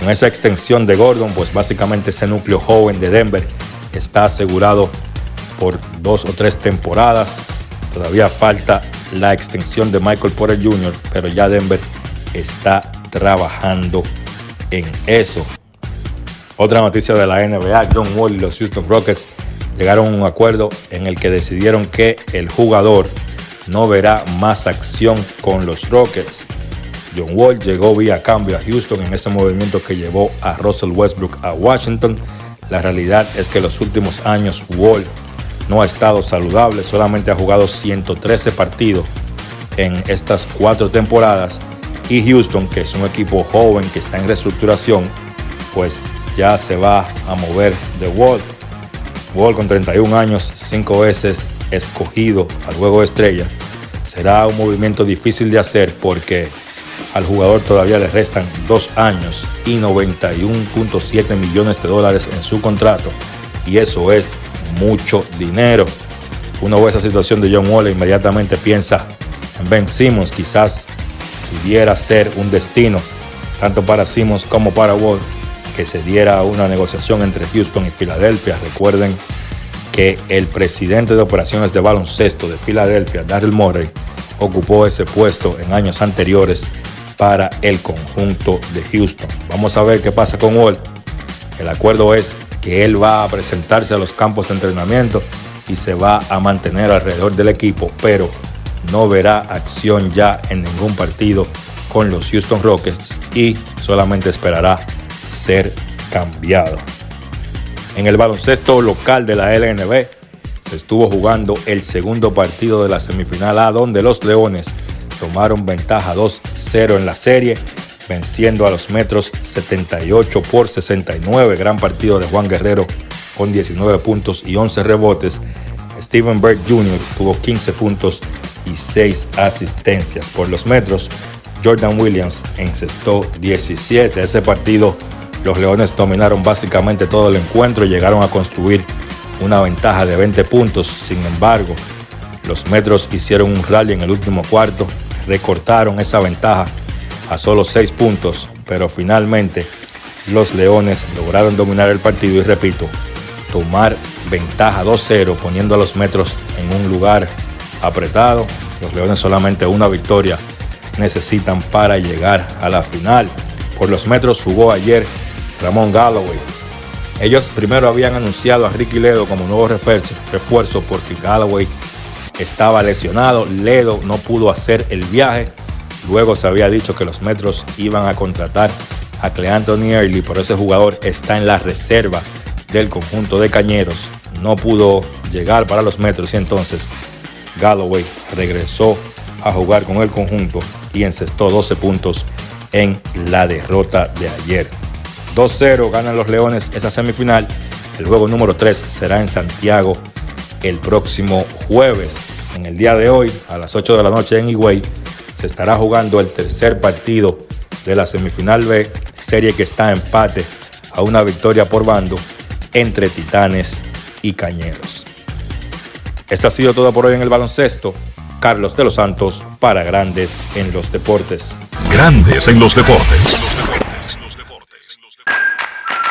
Con esa extensión de Gordon, pues básicamente ese núcleo joven de Denver está asegurado por dos o tres temporadas. Todavía falta la extensión de Michael Porter Jr., pero ya Denver está trabajando en eso. Otra noticia de la NBA, John Wall y los Houston Rockets llegaron a un acuerdo en el que decidieron que el jugador no verá más acción con los Rockets. John Wall llegó vía cambio a Houston en ese movimiento que llevó a Russell Westbrook a Washington. La realidad es que los últimos años Wall no ha estado saludable, solamente ha jugado 113 partidos en estas cuatro temporadas y Houston, que es un equipo joven que está en reestructuración, pues ya se va a mover de Wall. Wall con 31 años, 5 veces escogido al juego de estrella. Será un movimiento difícil de hacer porque al jugador todavía le restan dos años y 91.7 millones de dólares en su contrato. Y eso es mucho dinero. Uno ve esa situación de John Wall e inmediatamente piensa en Ben Simmons. Quizás pudiera ser un destino, tanto para Simmons como para Wall, que se diera una negociación entre Houston y Filadelfia. Recuerden que el presidente de operaciones de baloncesto de Filadelfia, Daryl Morey, ocupó ese puesto en años anteriores para el conjunto de Houston. Vamos a ver qué pasa con Wall. El acuerdo es que él va a presentarse a los campos de entrenamiento y se va a mantener alrededor del equipo, pero no verá acción ya en ningún partido con los Houston Rockets y solamente esperará ser cambiado. En el baloncesto local de la LNB se estuvo jugando el segundo partido de la semifinal A donde los Leones tomaron ventaja 2-0 en la serie, venciendo a los Metros 78 por 69. Gran partido de Juan Guerrero con 19 puntos y 11 rebotes. Steven Berg Jr. tuvo 15 puntos y 6 asistencias. Por los Metros, Jordan Williams encestó 17. Ese partido los Leones dominaron básicamente todo el encuentro y llegaron a construir una ventaja de 20 puntos. Sin embargo, los Metros hicieron un rally en el último cuarto, recortaron esa ventaja a solo 6 puntos, pero finalmente los Leones lograron dominar el partido y repito, tomar ventaja 2-0 poniendo a los Metros en un lugar apretado. Los Leones solamente una victoria necesitan para llegar a la final. Por los Metros jugó ayer Ramón Galloway. Ellos primero habían anunciado a Ricky Ledo como nuevo refuerzo porque Galloway estaba lesionado. Ledo no pudo hacer el viaje. Luego se había dicho que los Metros iban a contratar a Cle Anthony Early, pero ese jugador está en la reserva del conjunto de Cañeros. No pudo llegar para los Metros y entonces Galloway regresó a jugar con el conjunto y encestó 12 puntos en la derrota de ayer. 2-0 ganan los Leones esa semifinal. El juego número 3 será en Santiago el próximo jueves. En el día de hoy, a las 8 de la noche en Higüey, se estará jugando el tercer partido de la semifinal B, serie que está en empate a una victoria por bando entre Titanes y Cañeros. Esto ha sido todo por hoy en el baloncesto. Carlos de los Santos para Grandes en los Deportes. Grandes en los Deportes.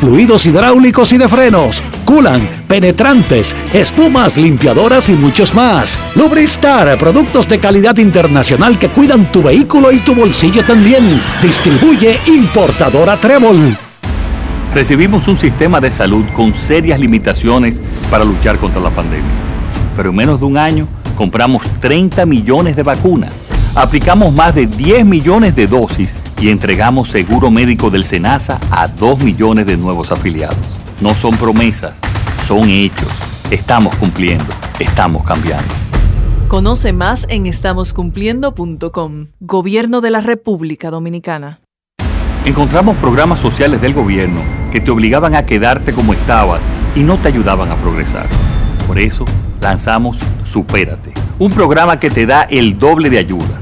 fluidos hidráulicos y de frenos, culan, penetrantes, espumas, limpiadoras y muchos más. Lubristar, productos de calidad internacional que cuidan tu vehículo y tu bolsillo también. Distribuye importadora Trébol. Recibimos un sistema de salud con serias limitaciones para luchar contra la pandemia. Pero en menos de un año compramos 30 millones de vacunas aplicamos más de 10 millones de dosis y entregamos seguro médico del SENASA a 2 millones de nuevos afiliados. No son promesas, son hechos. Estamos cumpliendo, estamos cambiando. Conoce más en estamoscumpliendo.com. Gobierno de la República Dominicana. Encontramos programas sociales del gobierno que te obligaban a quedarte como estabas y no te ayudaban a progresar. Por eso lanzamos Supérate, un programa que te da el doble de ayuda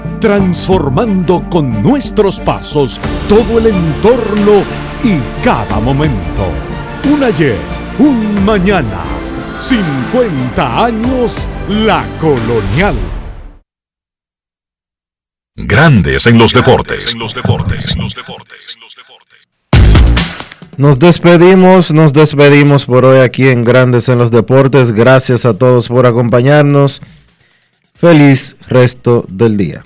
transformando con nuestros pasos todo el entorno y cada momento. Un ayer, un mañana, 50 años la colonial. Grandes en los deportes. Nos despedimos, nos despedimos por hoy aquí en Grandes en los Deportes. Gracias a todos por acompañarnos. Feliz resto del día.